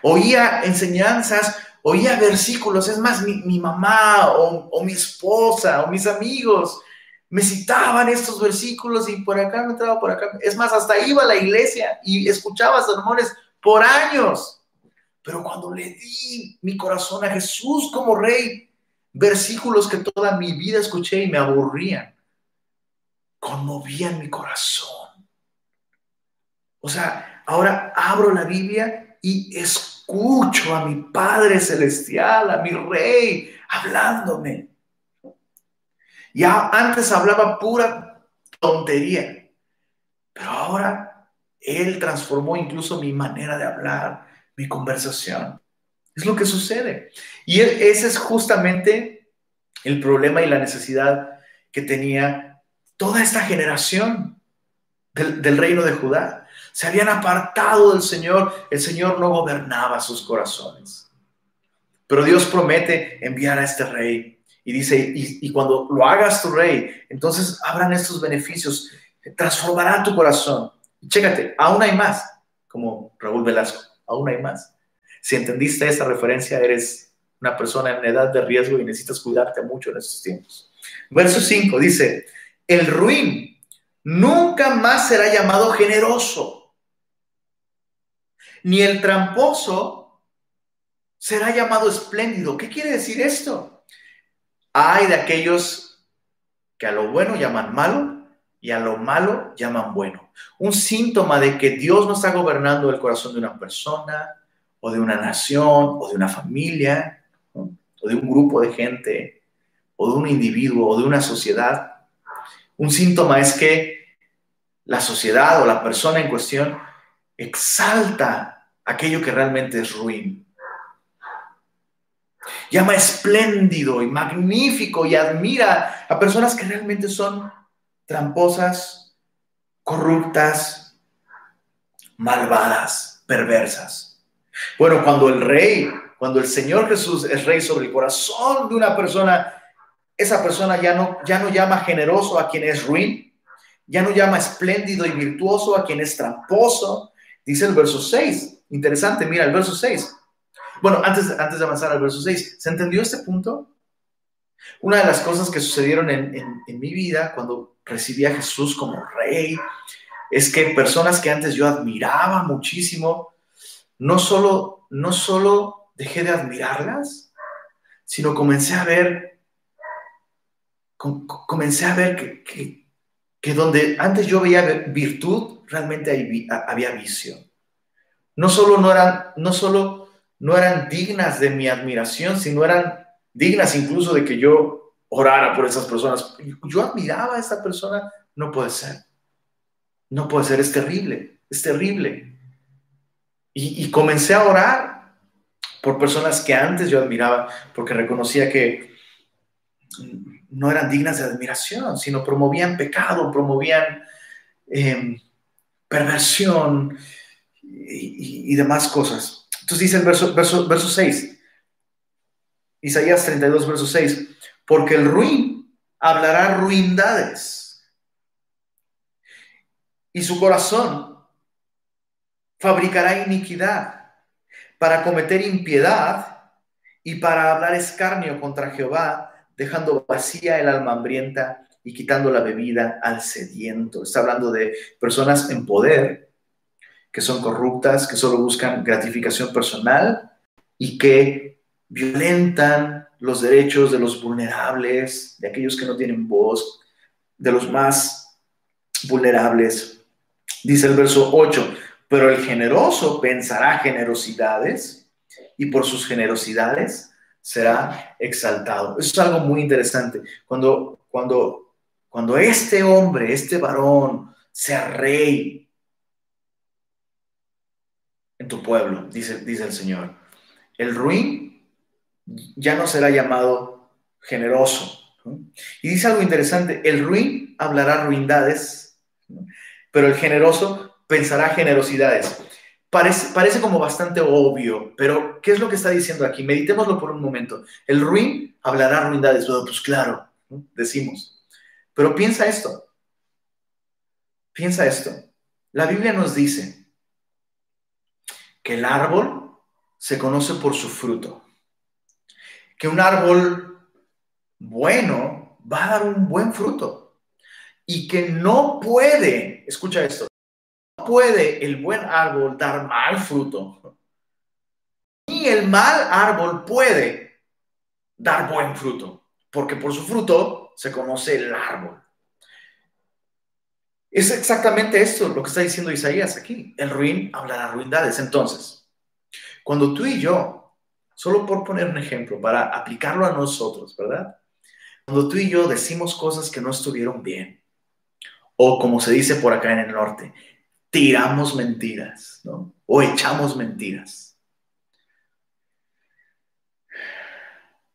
Oía enseñanzas, oía versículos. Es más, mi, mamá o, mi esposa o mis amigos me citaban estos versículos y por acá me entraba por acá. Es más, hasta iba a la iglesia y escuchaba sermones por años. Pero cuando le di mi corazón a Jesús como rey, versículos que toda mi vida escuché y me aburrían, conmovían mi corazón. O sea, ahora abro la Biblia y escucho a mi Padre Celestial, a mi Rey, hablándome. Ya antes hablaba pura tontería, pero ahora Él transformó incluso mi manera de hablar, mi conversación. Es lo que sucede. Y ese es justamente el problema y la necesidad que tenía toda esta generación del, reino de Judá se habían apartado del Señor, el Señor no gobernaba sus corazones. Pero Dios promete enviar a este rey y dice, y, cuando lo hagas tu rey, entonces habrán estos beneficios, transformará tu corazón. Chécate, aún hay más, como Raúl Velasco, aún hay más. Si entendiste esta referencia, eres una persona en edad de riesgo y necesitas cuidarte mucho en estos tiempos. Verso 5 dice, el ruin nunca más será llamado generoso ni el tramposo será llamado espléndido. ¿Qué quiere decir esto? Hay de aquellos que a lo bueno llaman malo y a lo malo llaman bueno. Un síntoma de que Dios no está gobernando el corazón de una persona o de una nación o de una familia o de un grupo de gente o de un individuo o de una sociedad. Un síntoma es que la sociedad o la persona en cuestión exalta aquello que realmente es ruin. Llama espléndido y magnífico y admira a personas que realmente son tramposas, corruptas, malvadas, perversas. Bueno, cuando el rey, cuando el Señor Jesús es rey sobre el corazón de una persona, esa persona ya no, ya no llama generoso a quien es ruin, ya no llama espléndido y virtuoso a quien es tramposo, Dice el verso 6. Interesante, mira el verso 6. Bueno, antes, antes de avanzar al verso 6, ¿se entendió este punto? Una de las cosas que sucedieron en, en, mi vida cuando recibí a Jesús como rey es que personas que antes yo admiraba muchísimo, no solo, no solo dejé de admirarlas, sino comencé a ver, comencé a ver que, que, donde antes yo veía virtud, realmente había vicio. No solo no eran, no solo no eran dignas de mi admiración, sino eran dignas incluso de que yo orara por esas personas. Yo admiraba a esta persona, no puede ser. No puede ser, es terrible, es terrible. Y, comencé a orar por personas que antes yo admiraba, porque reconocía que no eran dignas de admiración, sino promovían pecado, promovían em, perversión y, demás cosas. Entonces dice el verso, verso, verso 6, Isaías 32, verso 6, porque el ruin hablará ruindades y su corazón fabricará iniquidad para cometer impiedad y para hablar escarnio contra Jehová, dejando vacía el alma hambrienta y quitando la bebida al sediento. Está hablando de personas en poder que son corruptas, que solo buscan gratificación personal y que violentan los derechos de los vulnerables, de aquellos que no tienen voz, de los más vulnerables. Dice el verso 8, pero el generoso pensará generosidades y por sus generosidades será exaltado. Eso es algo muy interesante. Cuando, cuando, cuando este hombre, este varón, sea rey en tu pueblo, dice, dice el Señor, el ruin ya no será llamado generoso. Y dice algo interesante, el ruin hablará ruindades, pero el generoso pensará generosidades. Parece, parece, como bastante obvio, pero ¿qué es lo que está diciendo aquí? Meditémoslo por un momento. El ruin hablará ruindades. pues claro, decimos. Pero piensa esto. Piensa esto. La Biblia nos dice que el árbol se conoce por su fruto. Que un árbol bueno va a dar un buen fruto. Y que no puede, escucha esto, no puede el buen árbol dar mal fruto. Ni el mal árbol puede dar buen fruto. Porque por su fruto se conoce el árbol. Es exactamente esto lo que está diciendo Isaías aquí. El ruin hablará ruindades. Entonces, cuando tú y yo, solo por poner un ejemplo, para aplicarlo a nosotros, ¿verdad? Cuando tú y yo decimos cosas que no estuvieron bien, o como se dice por acá en el norte, tiramos mentiras, ¿no? O echamos mentiras.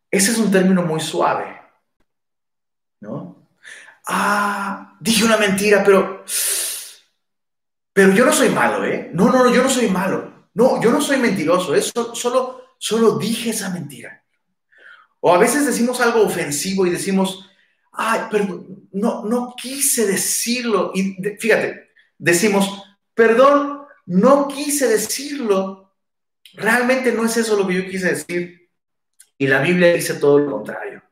Ese es un término muy suave, ¿no? ah, dije una mentira, pero, pero yo no soy malo, ¿eh? No, no, no, yo no soy malo. No, yo no soy mentiroso, eso solo, solo dije esa mentira. O a veces decimos algo ofensivo y decimos, ay, perdón, no, no quise decirlo. Y fíjate, decimos, perdón, no quise decirlo. Realmente no es eso lo que yo quise decir. Y la Biblia dice todo lo contrario.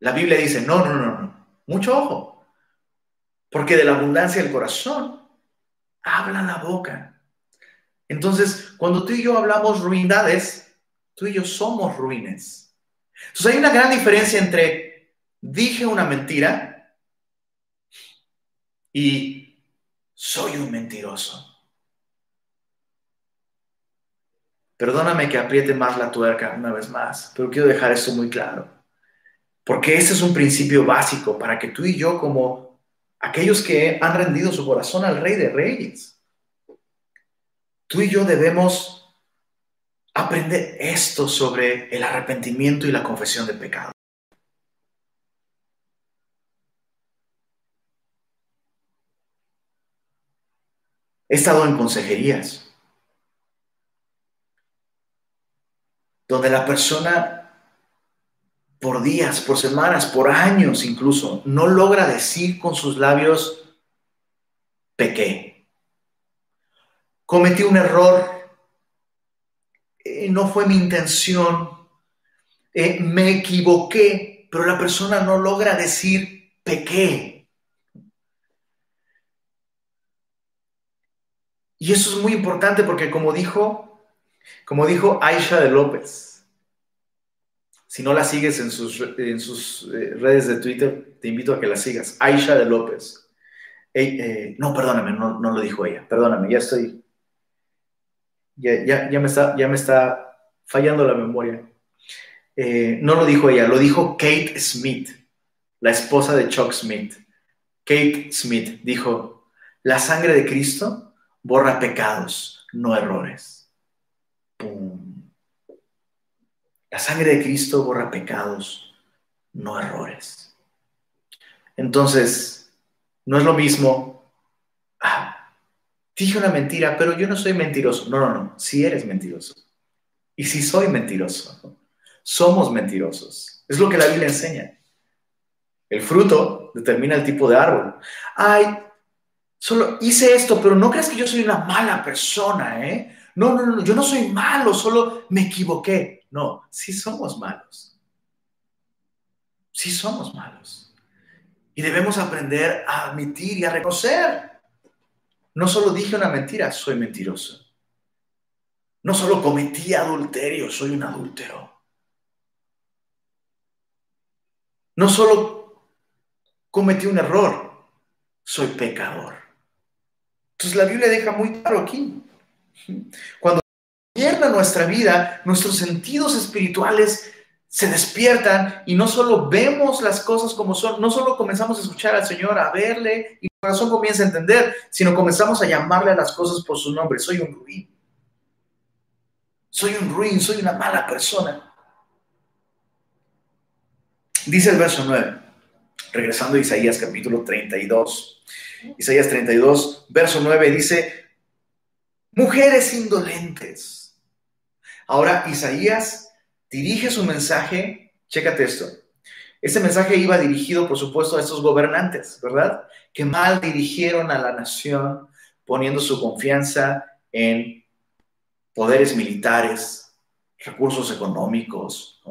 La Biblia dice, no, no, no, no, mucho ojo, porque de la abundancia del corazón habla la boca. Entonces, cuando tú y yo hablamos ruindades, tú y yo somos ruines. Entonces hay una gran diferencia entre dije una mentira y soy un mentiroso. Perdóname que apriete más la tuerca una vez más, pero quiero dejar esto muy claro. Porque ese es un principio básico para que tú y yo, como aquellos que han rendido su corazón al Rey de Reyes, tú y yo debemos aprender esto sobre el arrepentimiento y la confesión de pecado. He estado en consejerías donde la persona por días, por semanas, por años incluso, no logra decir con sus labios, pequé. Cometí un error, eh, no fue mi intención, eh, me equivoqué, pero la persona no logra decir, pequé. Y eso es muy importante porque como dijo, como dijo Aisha de López, Si no la sigues en sus, en sus eh, redes de Twitter, te invito a que la sigas. Aisha de López. No, perdóname, no, lo dijo ella. Perdóname, ya estoy. Ya, ya, me, está, ya me está fallando la memoria. Eh, no lo dijo ella, lo dijo Kate Smith, la esposa de Chuck Smith. Kate Smith dijo, la sangre de Cristo borra pecados, no errores. La sangre de Cristo borra pecados, no errores. Entonces, no es lo mismo, dije una mentira, pero yo no soy mentiroso. No, no, no, si eres mentiroso. Y si soy mentiroso, somos mentirosos. Es lo que la Biblia enseña. El fruto determina el tipo de árbol. Ay, solo hice esto, pero no creas que yo soy una mala persona, ¿eh? No, no, no, yo no soy malo, solo me equivoqué. No, sí somos malos. Sí somos malos. Y debemos aprender a admitir y a reconocer. No solo dije una mentira, soy mentiroso. No solo cometí adulterio, soy un adúltero. No solo cometí un error, soy pecador. Entonces la Biblia deja muy claro aquí. Cuando pierda nuestra vida, nuestros sentidos espirituales se despiertan y no solo vemos las cosas como son, no solo comenzamos a escuchar al Señor, a verle y corazón comienza a entender, sino comenzamos a llamarle a las cosas por su nombre. Soy un ruin. Soy un ruin, soy una mala persona. Dice el verso 9 regresando a Isaías capítulo 32. Isaías 32, verso 9 dice, mujeres indolentes. Ahora Isaías dirige su mensaje, chécate esto. Este mensaje iba dirigido, por supuesto, a estos gobernantes, ¿verdad? Que mal dirigieron a la nación poniendo su confianza en poderes militares, recursos económicos,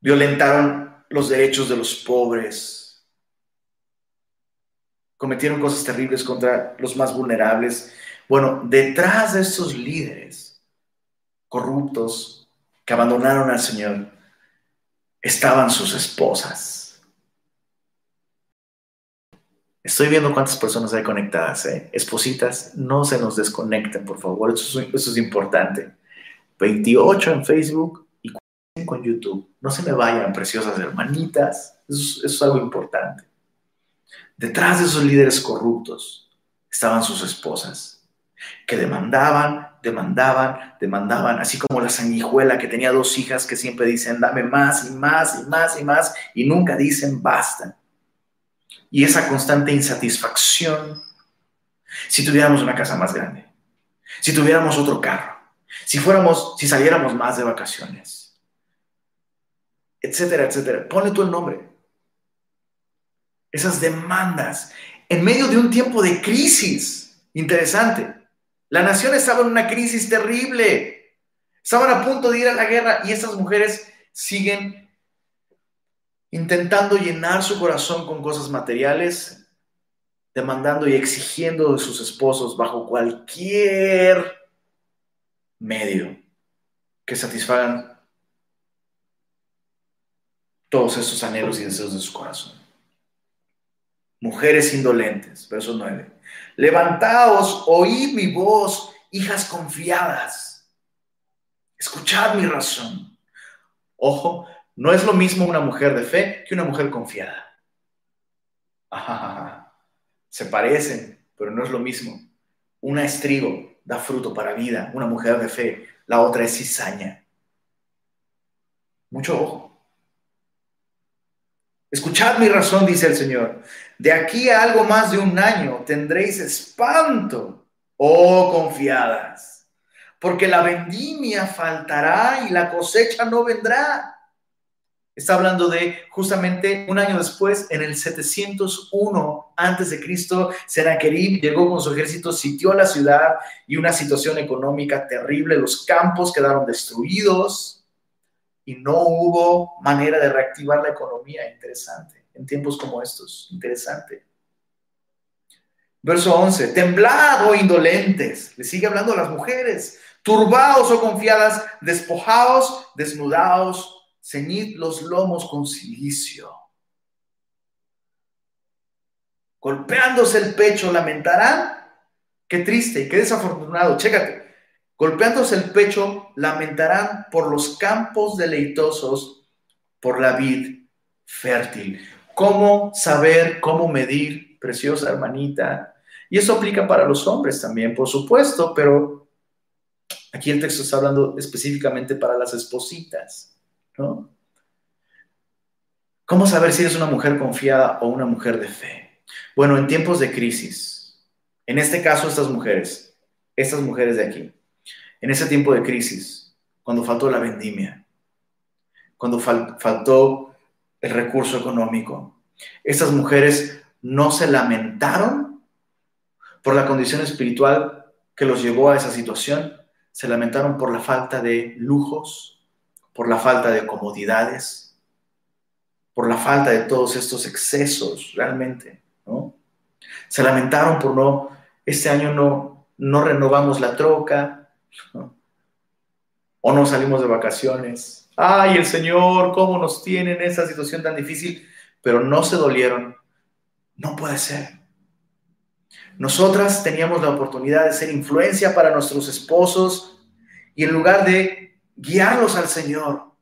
violentaron los derechos de los pobres, cometieron cosas terribles contra los más vulnerables. Bueno, detrás de estos líderes corruptos que abandonaron al Señor, estaban sus esposas. Estoy viendo cuántas personas hay conectadas. ¿eh? Espositas, no se nos desconecten, por favor. Eso es, eso importante. 28 en Facebook, con YouTube. No se me vayan, preciosas hermanitas. Eso, es algo importante. Detrás de esos líderes corruptos estaban sus esposas, que demandaban, demandaban, demandaban, así como la sanguijuela que tenía dos hijas que siempre dicen, dame más y más y más y más, y nunca dicen basta. Y esa constante insatisfacción, si tuviéramos una casa más grande, si tuviéramos otro carro, si fuéramos, si saliéramos más de vacaciones, etcétera, etcétera. Ponle tú el nombre. Esas demandas en medio de un tiempo de crisis. Interesante. La nación estaba en una crisis terrible. Estaban a punto de ir a la guerra y estas mujeres siguen intentando llenar su corazón con cosas materiales, demandando y exigiendo de sus esposos bajo cualquier medio que satisfagan todos esos anhelos y deseos de su corazón. Mujeres indolentes, verso 9. Levantaos, oíd mi voz, hijas confiadas. Escuchad mi razón. Ojo, no es lo mismo una mujer de fe que una mujer confiada. se parecen, pero no es lo mismo. Una es trigo, da fruto para vida, una mujer de fe. La otra es cizaña. Mucho ojo. Escuchad mi razón, dice el Señor. De aquí a algo más de un año tendréis espanto, oh confiadas, porque la vendimia faltará y la cosecha no vendrá. Está hablando de justamente un año después, en el 701 antes de Cristo, Sennacherib llegó con su ejército, sitió la ciudad y una situación económica terrible. Los campos quedaron destruidos y no hubo manera de reactivar la economía. Interesante. En tiempos como estos. Interesante. Verso 11. Temblad, oh indolentes. Le sigue hablando a las mujeres. Turbaos o confiadas, despojaos, desnudaos, ceñid los lomos con silicio. Golpeándose el pecho, lamentarán. Qué triste y qué desafortunado. Chécate. Golpeándose el pecho, lamentarán por los campos deleitosos, por la vid fértil. ¿Cómo saber, cómo medir, preciosa hermanita? Y eso aplica para los hombres también, por supuesto, pero aquí el texto está hablando específicamente para las espositas, ¿no? ¿Cómo saber si eres una mujer confiada o una mujer de fe? Bueno, en tiempos de crisis, en este caso estas mujeres, estas mujeres de aquí, en ese tiempo de crisis, cuando faltó la vendimia, cuando faltó el recurso económico, estas mujeres no se lamentaron por la condición espiritual que los llevó a esa situación, se lamentaron por la falta de lujos, por la falta de comodidades, por la falta de todos estos excesos realmente, ¿no? Se lamentaron por no, este año no, no renovamos la troca, o no salimos de vacaciones. Ay, el Señor, ¿cómo nos tiene en esa situación tan difícil? Pero no se dolieron. No puede ser. Nosotras teníamos la oportunidad de ser influencia para nuestros esposos y en lugar de guiarlos al Señor,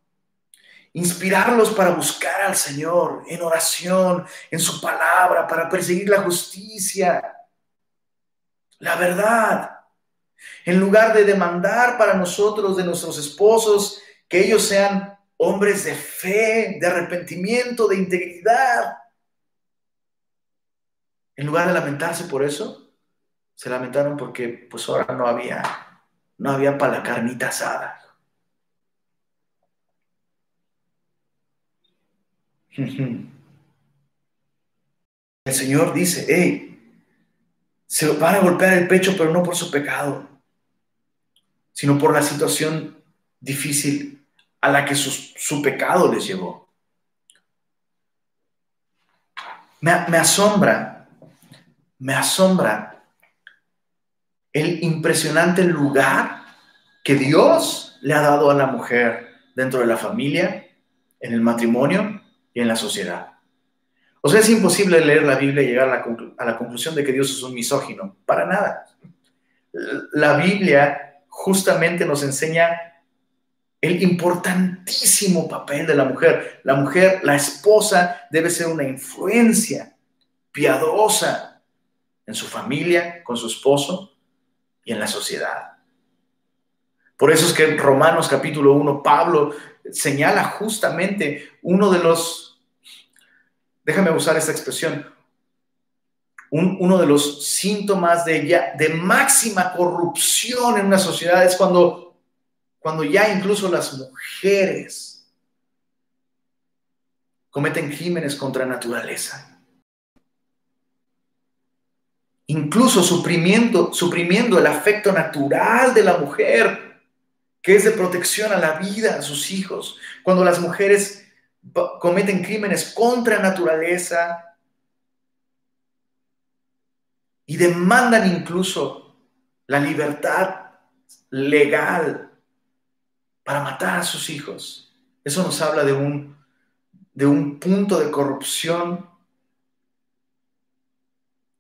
inspirarlos para buscar al Señor en oración, en su palabra, para perseguir la justicia, la verdad, en lugar de demandar para nosotros, de nuestros esposos, que ellos sean hombres de fe, de arrepentimiento, de integridad. En lugar de lamentarse por eso, se lamentaron porque pues ahora no había, no había para la carnita asada. El Señor dice, hey, se van a golpear el pecho, pero no por su pecado sino por la situación difícil a la que su, pecado les llevó. Me, me asombra, me asombra el impresionante lugar que Dios le ha dado a la mujer dentro de la familia, en el matrimonio y en la sociedad. O sea, es imposible leer la Biblia y llegar a la, a la conclusión de que Dios es un misógino. Para nada. La Biblia justamente nos enseña el importantísimo papel de la mujer. La mujer, la esposa, debe ser una influencia piadosa en su familia, con su esposo y en la sociedad. Por eso es que en Romanos capítulo 1, Pablo señala justamente uno de los, déjame usar esta expresión, uno de los síntomas de, ya, de máxima corrupción en una sociedad es cuando, cuando ya incluso las mujeres cometen crímenes contra naturaleza. Incluso suprimiendo, suprimiendo el afecto natural de la mujer, que es de protección a la vida, a sus hijos. Cuando las mujeres cometen crímenes contra naturaleza, y demandan incluso la libertad legal para matar a sus hijos. Eso nos habla de un, de un punto de corrupción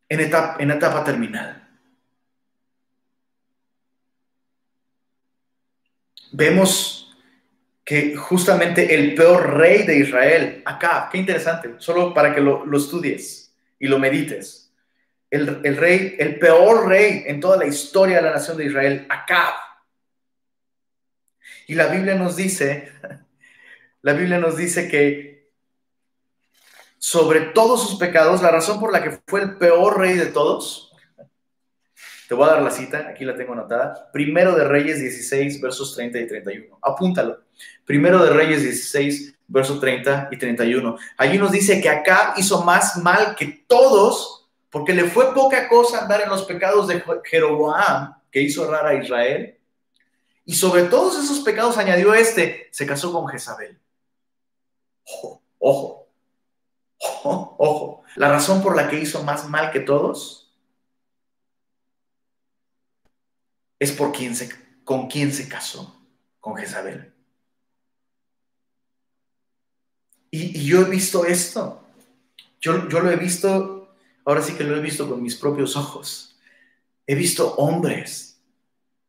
en etapa, en etapa terminal. Vemos que justamente el peor rey de Israel, acá, qué interesante, solo para que lo, lo estudies y lo medites el, rey, el peor rey en toda la historia de la nación de Israel, Acab. Y la Biblia nos dice, la Biblia nos dice que sobre todos sus pecados, la razón por la que fue el peor rey de todos, te voy a dar la cita, aquí la tengo anotada, Primero de Reyes 16, versos 30 y 31. Apúntalo. Primero de Reyes 16, versos 30 y 31. Allí nos dice que Acab hizo más mal que todos porque le fue poca cosa andar en los pecados de Jeroboam, que hizo errar a Israel. Y sobre todos esos pecados añadió este, se casó con Jezabel. Ojo, ojo, ojo, ojo. La razón por la que hizo más mal que todos es por quien se, ¿con quién se casó? Con Jezabel. Y, yo he visto esto. Yo, yo lo he visto, ahora sí que lo he visto con mis propios ojos. He visto hombres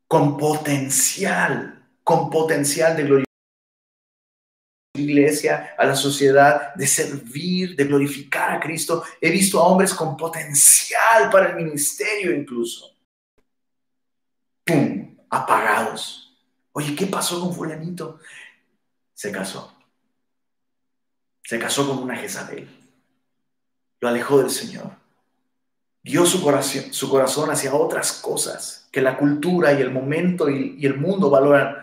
con potencial, con potencial de glorificar a la iglesia, a la sociedad, de servir, de glorificar a Cristo. He visto a hombres con potencial para el ministerio incluso. ¡Pum! Apagados. Oye, ¿qué pasó con fulanito? Se casó. Se casó con una Jezabel. Lo alejó del Señor. Dio su corazón, su corazón hacia otras cosas que la cultura y el momento y, el mundo valoran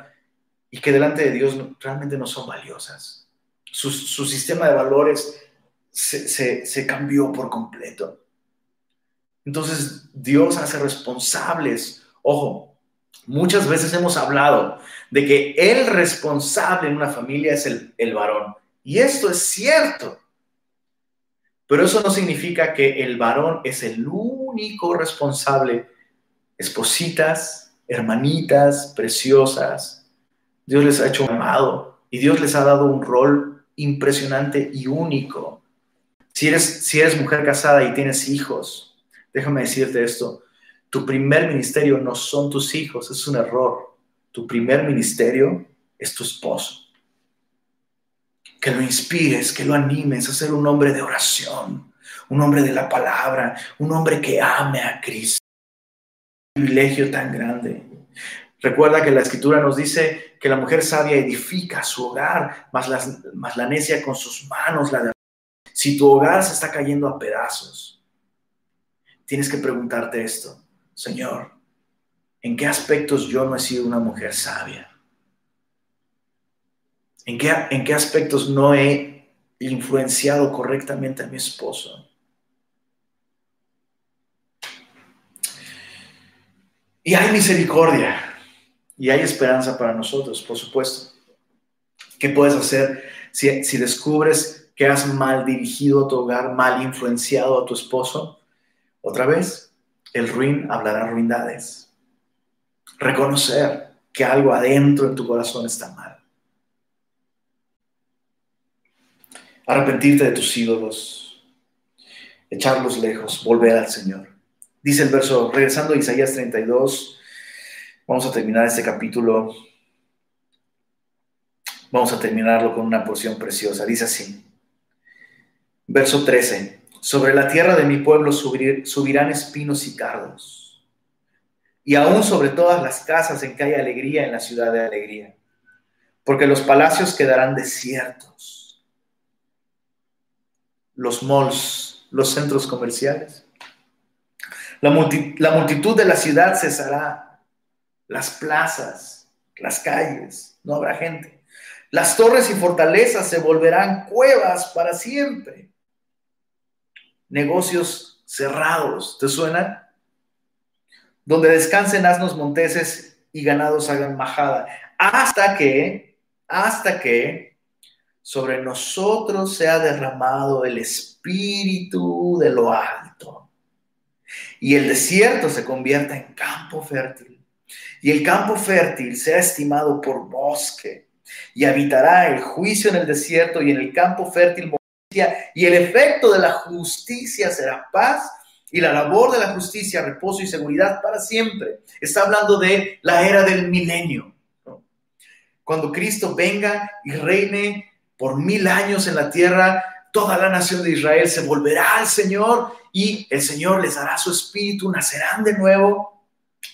y que delante de Dios realmente no son valiosas. Su, sistema de valores se, se cambió por completo. Entonces Dios hace responsables. Ojo, muchas veces hemos hablado de que el responsable en una familia es el, el varón. Y esto es cierto. Pero eso no significa que el varón es el único responsable. Espositas, hermanitas preciosas, Dios les ha hecho un amado y Dios les ha dado un rol impresionante y único. Si eres, si eres mujer casada y tienes hijos, déjame decirte esto, tu primer ministerio no son tus hijos, es un error. Tu primer ministerio es tu esposo que lo inspires, que lo animes a ser un hombre de oración, un hombre de la palabra, un hombre que ame a Cristo. Un privilegio tan grande. Recuerda que la escritura nos dice que la mujer sabia edifica su hogar, más, la necia con sus manos la Si tu hogar se está cayendo a pedazos, tienes que preguntarte esto, Señor, ¿en qué aspectos yo no he sido una mujer sabia? ¿En qué, ¿En qué aspectos no he influenciado correctamente a mi esposo? Y hay misericordia y hay esperanza para nosotros, por supuesto. ¿Qué puedes hacer si, si, descubres que has mal dirigido a tu hogar, mal influenciado a tu esposo? Otra vez, el ruin hablará ruindades. Reconocer que algo adentro en tu corazón está mal. Arrepentirte de tus ídolos, echarlos lejos, volver al Señor. Dice el verso, regresando a Isaías 32, vamos a terminar este capítulo, vamos a terminarlo con una porción preciosa. Dice así, verso 13, sobre la tierra de mi pueblo subirán espinos y cardos, y aún sobre todas las casas en que hay alegría en la ciudad de alegría, porque los palacios quedarán desiertos los malls, los centros comerciales. La, multitud de la ciudad cesará, las plazas, las calles, no habrá gente. Las torres y fortalezas se volverán cuevas para siempre. Negocios cerrados, ¿te suena? Donde descansen asnos monteses y ganados hagan majada. Hasta que, hasta que sobre nosotros se ha derramado el espíritu de lo alto. Y el desierto se convierta en campo fértil. Y el campo fértil sea estimado por bosque. Y habitará el juicio en el desierto y en el campo fértil. Y el efecto de la justicia será paz. Y la labor de la justicia, reposo y seguridad para siempre. Está hablando de la era del milenio. Cuando Cristo venga y reine por mil años en la tierra, toda la nación de Israel se volverá al Señor y el Señor les dará su espíritu, nacerán de nuevo.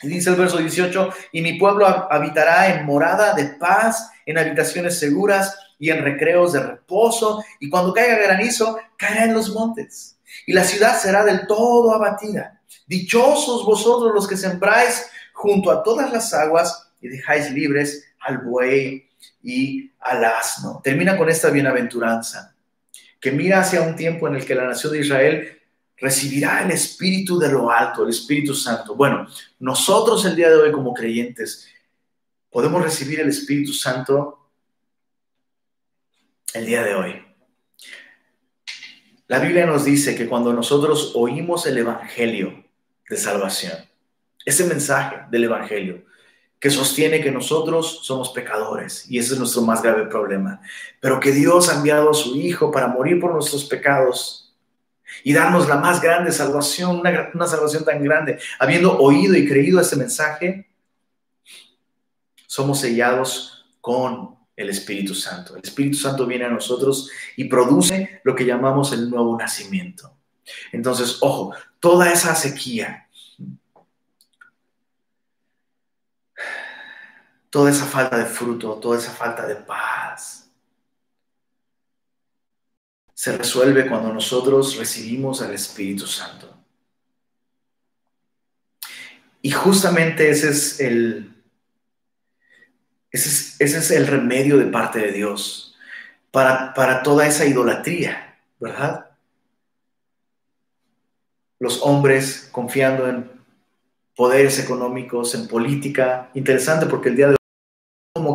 Dice el verso 18, y mi pueblo habitará en morada de paz, en habitaciones seguras y en recreos de reposo, y cuando caiga granizo, caerá en los montes, y la ciudad será del todo abatida. Dichosos vosotros los que sembráis junto a todas las aguas y dejáis libres al buey y al asno. Termina con esta bienaventuranza, que mira hacia un tiempo en el que la nación de Israel recibirá el Espíritu de lo alto, el Espíritu Santo. Bueno, nosotros el día de hoy como creyentes podemos recibir el Espíritu Santo el día de hoy. La Biblia nos dice que cuando nosotros oímos el Evangelio de salvación, ese mensaje del Evangelio, que sostiene que nosotros somos pecadores y ese es nuestro más grave problema. Pero que Dios ha enviado a su Hijo para morir por nuestros pecados y darnos la más grande salvación, una, una salvación tan grande. Habiendo oído y creído este mensaje, somos sellados con el Espíritu Santo. El Espíritu Santo viene a nosotros y produce lo que llamamos el nuevo nacimiento. Entonces, ojo, toda esa sequía, toda esa falta de fruto, toda esa falta de paz, se resuelve cuando nosotros recibimos al Espíritu Santo. Y justamente ese es el, ese es, el remedio de parte de Dios para, para toda esa idolatría, ¿verdad? Los hombres confiando en poderes económicos, en política. Interesante porque el día de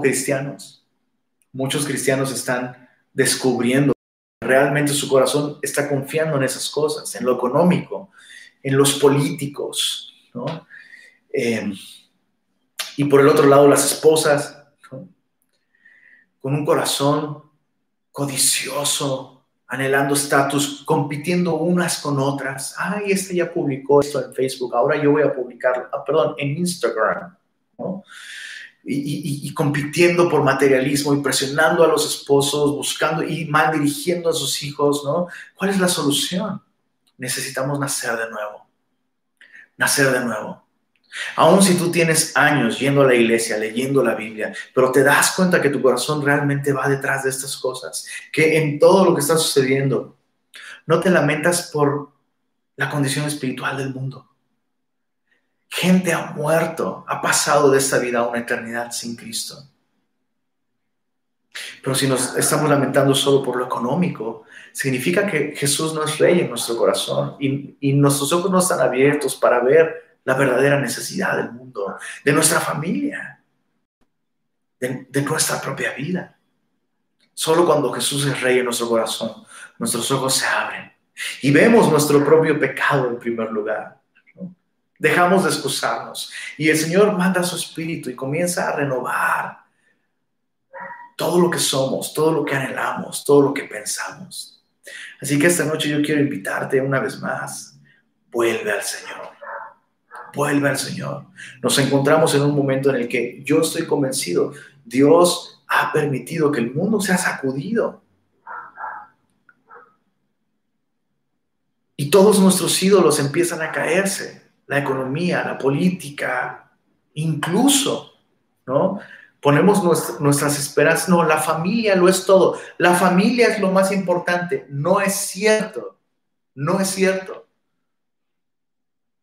cristianos, muchos cristianos están descubriendo realmente su corazón está confiando en esas cosas, en lo económico, en los políticos, ¿no? Eh, y por el otro lado, las esposas con un corazón codicioso, anhelando estatus, compitiendo unas con otras. Ay, este ya publicó esto en Facebook, ahora yo voy a publicarlo, ah, perdón, en Instagram, ¿no? Y, compitiendo por materialismo y presionando a los esposos, buscando y mal dirigiendo a sus hijos, ¿no? ¿Cuál es la solución? Necesitamos nacer de nuevo. Nacer de nuevo. Aún si tú tienes años yendo a la iglesia, leyendo la Biblia, pero te das cuenta que tu corazón realmente va detrás de estas cosas, que en todo lo que está sucediendo, no te lamentas por la condición espiritual del mundo. Gente ha muerto, ha pasado de esta vida a una eternidad sin Cristo. Pero si nos estamos lamentando solo por lo económico, significa que Jesús no es rey en nuestro corazón y, y nuestros ojos no están abiertos para ver la verdadera necesidad del mundo, de nuestra familia, de, nuestra propia vida. Solo cuando Jesús es rey en nuestro corazón, nuestros ojos se abren y vemos nuestro propio pecado en primer lugar. Dejamos de excusarnos y el Señor manda su espíritu y comienza a renovar todo lo que somos, todo lo que anhelamos, todo lo que pensamos. Así que esta noche yo quiero invitarte una vez más, vuelve al Señor vuelve al Señor. Nos encontramos en un momento en el que yo estoy convencido, Dios ha permitido que el mundo sea sacudido. Y todos nuestros ídolos empiezan a caerse, la economía, la política, incluso, ¿no? Ponemos nuestras esperanzas, no, la familia lo es todo, la familia es lo más importante, no es cierto, no es cierto.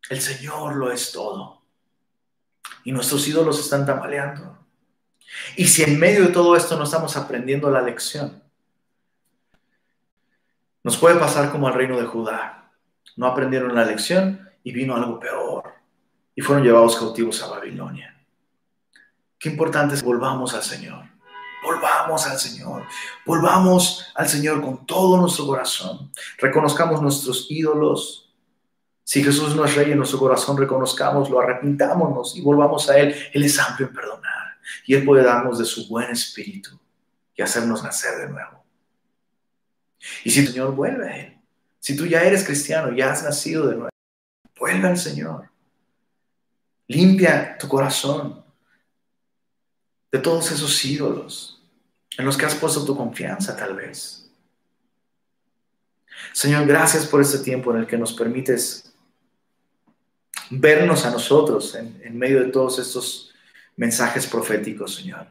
El Señor lo es todo. Y nuestros ídolos están tambaleando. Y si en medio de todo esto no estamos aprendiendo la lección, nos puede pasar como al reino de Judá. No aprendieron la lección y vino algo peor. Y fueron llevados cautivos a Babilonia. Qué importante es volvamos al Señor. Volvamos al Señor. Volvamos al Señor con todo nuestro corazón. Reconozcamos nuestros ídolos, si Jesús no es rey en nuestro corazón, reconozcamos, lo arrepintámonos y volvamos a Él. Él es amplio en perdonar y Él puede darnos de su buen espíritu y hacernos nacer de nuevo. Y si el Señor vuelve a Él, si tú ya eres cristiano, ya has nacido de nuevo, vuelve al Señor. Limpia tu corazón de todos esos ídolos en los que has puesto tu confianza tal vez. Señor, gracias por este tiempo en el que nos permites vernos a nosotros en, medio de todos estos mensajes proféticos, Señor.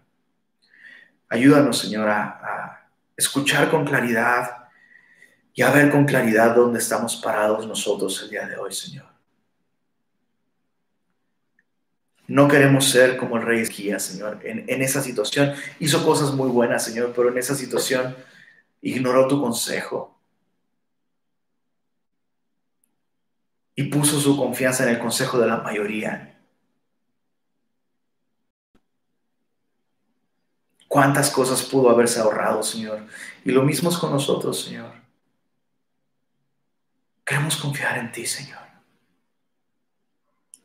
Ayúdanos, Señor, a, a escuchar con claridad y a ver con claridad dónde estamos parados nosotros el día de hoy, Señor. No queremos ser como el rey Esquía, Señor, en, en, esa situación. Hizo cosas muy buenas, Señor, pero en esa situación ignoró tu consejo. y puso su confianza en el consejo de la mayoría. ¿Cuántas cosas pudo haberse ahorrado, Señor? Y lo mismo es con nosotros, Señor. Queremos confiar en ti, Señor.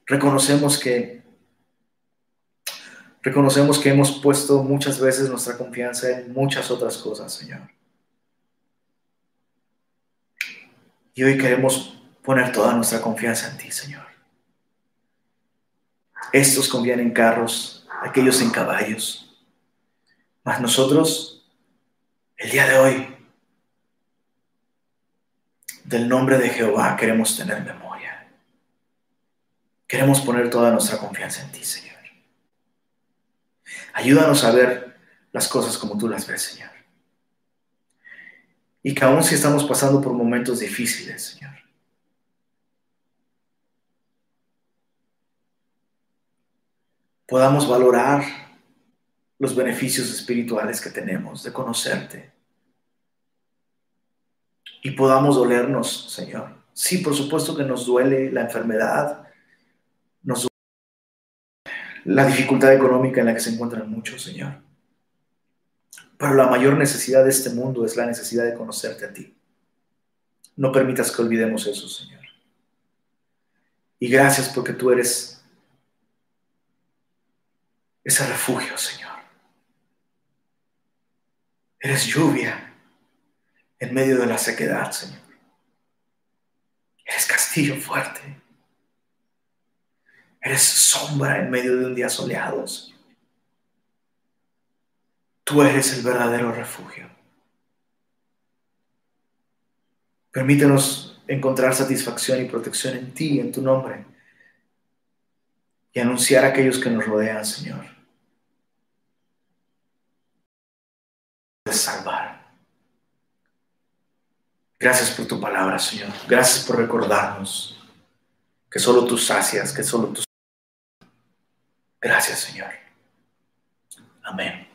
Reconocemos que Reconocemos que hemos puesto muchas veces nuestra confianza en muchas otras cosas, Señor. Y hoy queremos poner toda nuestra confianza en ti, Señor. Estos confían en carros, aquellos en caballos. Mas nosotros, el día de hoy, del nombre de Jehová queremos tener memoria. Queremos poner toda nuestra confianza en ti, Señor. Ayúdanos a ver las cosas como tú las ves, Señor. Y que aún si estamos pasando por momentos difíciles, Señor, podamos valorar los beneficios espirituales que tenemos de conocerte. Y podamos dolernos, Señor. Sí, por supuesto que nos duele la enfermedad, la dificultad económica en la que se encuentran muchos, Señor. Pero la mayor necesidad de este mundo es la necesidad de conocerte a ti. No permitas que olvidemos eso, Señor. Y gracias porque tú eres ese refugio, Señor. Eres lluvia en medio de la sequedad, Señor. Eres castillo fuerte. Eres sombra en medio de un día soleado, Señor. Tú eres el verdadero refugio. Permítenos encontrar satisfacción y protección en ti, en tu nombre, y anunciar a aquellos que nos rodean, Señor. salvar. Gracias por tu palabra, Señor. Gracias por recordarnos que solo tú sacias, que solo tú. Gracias, Señor. Amén.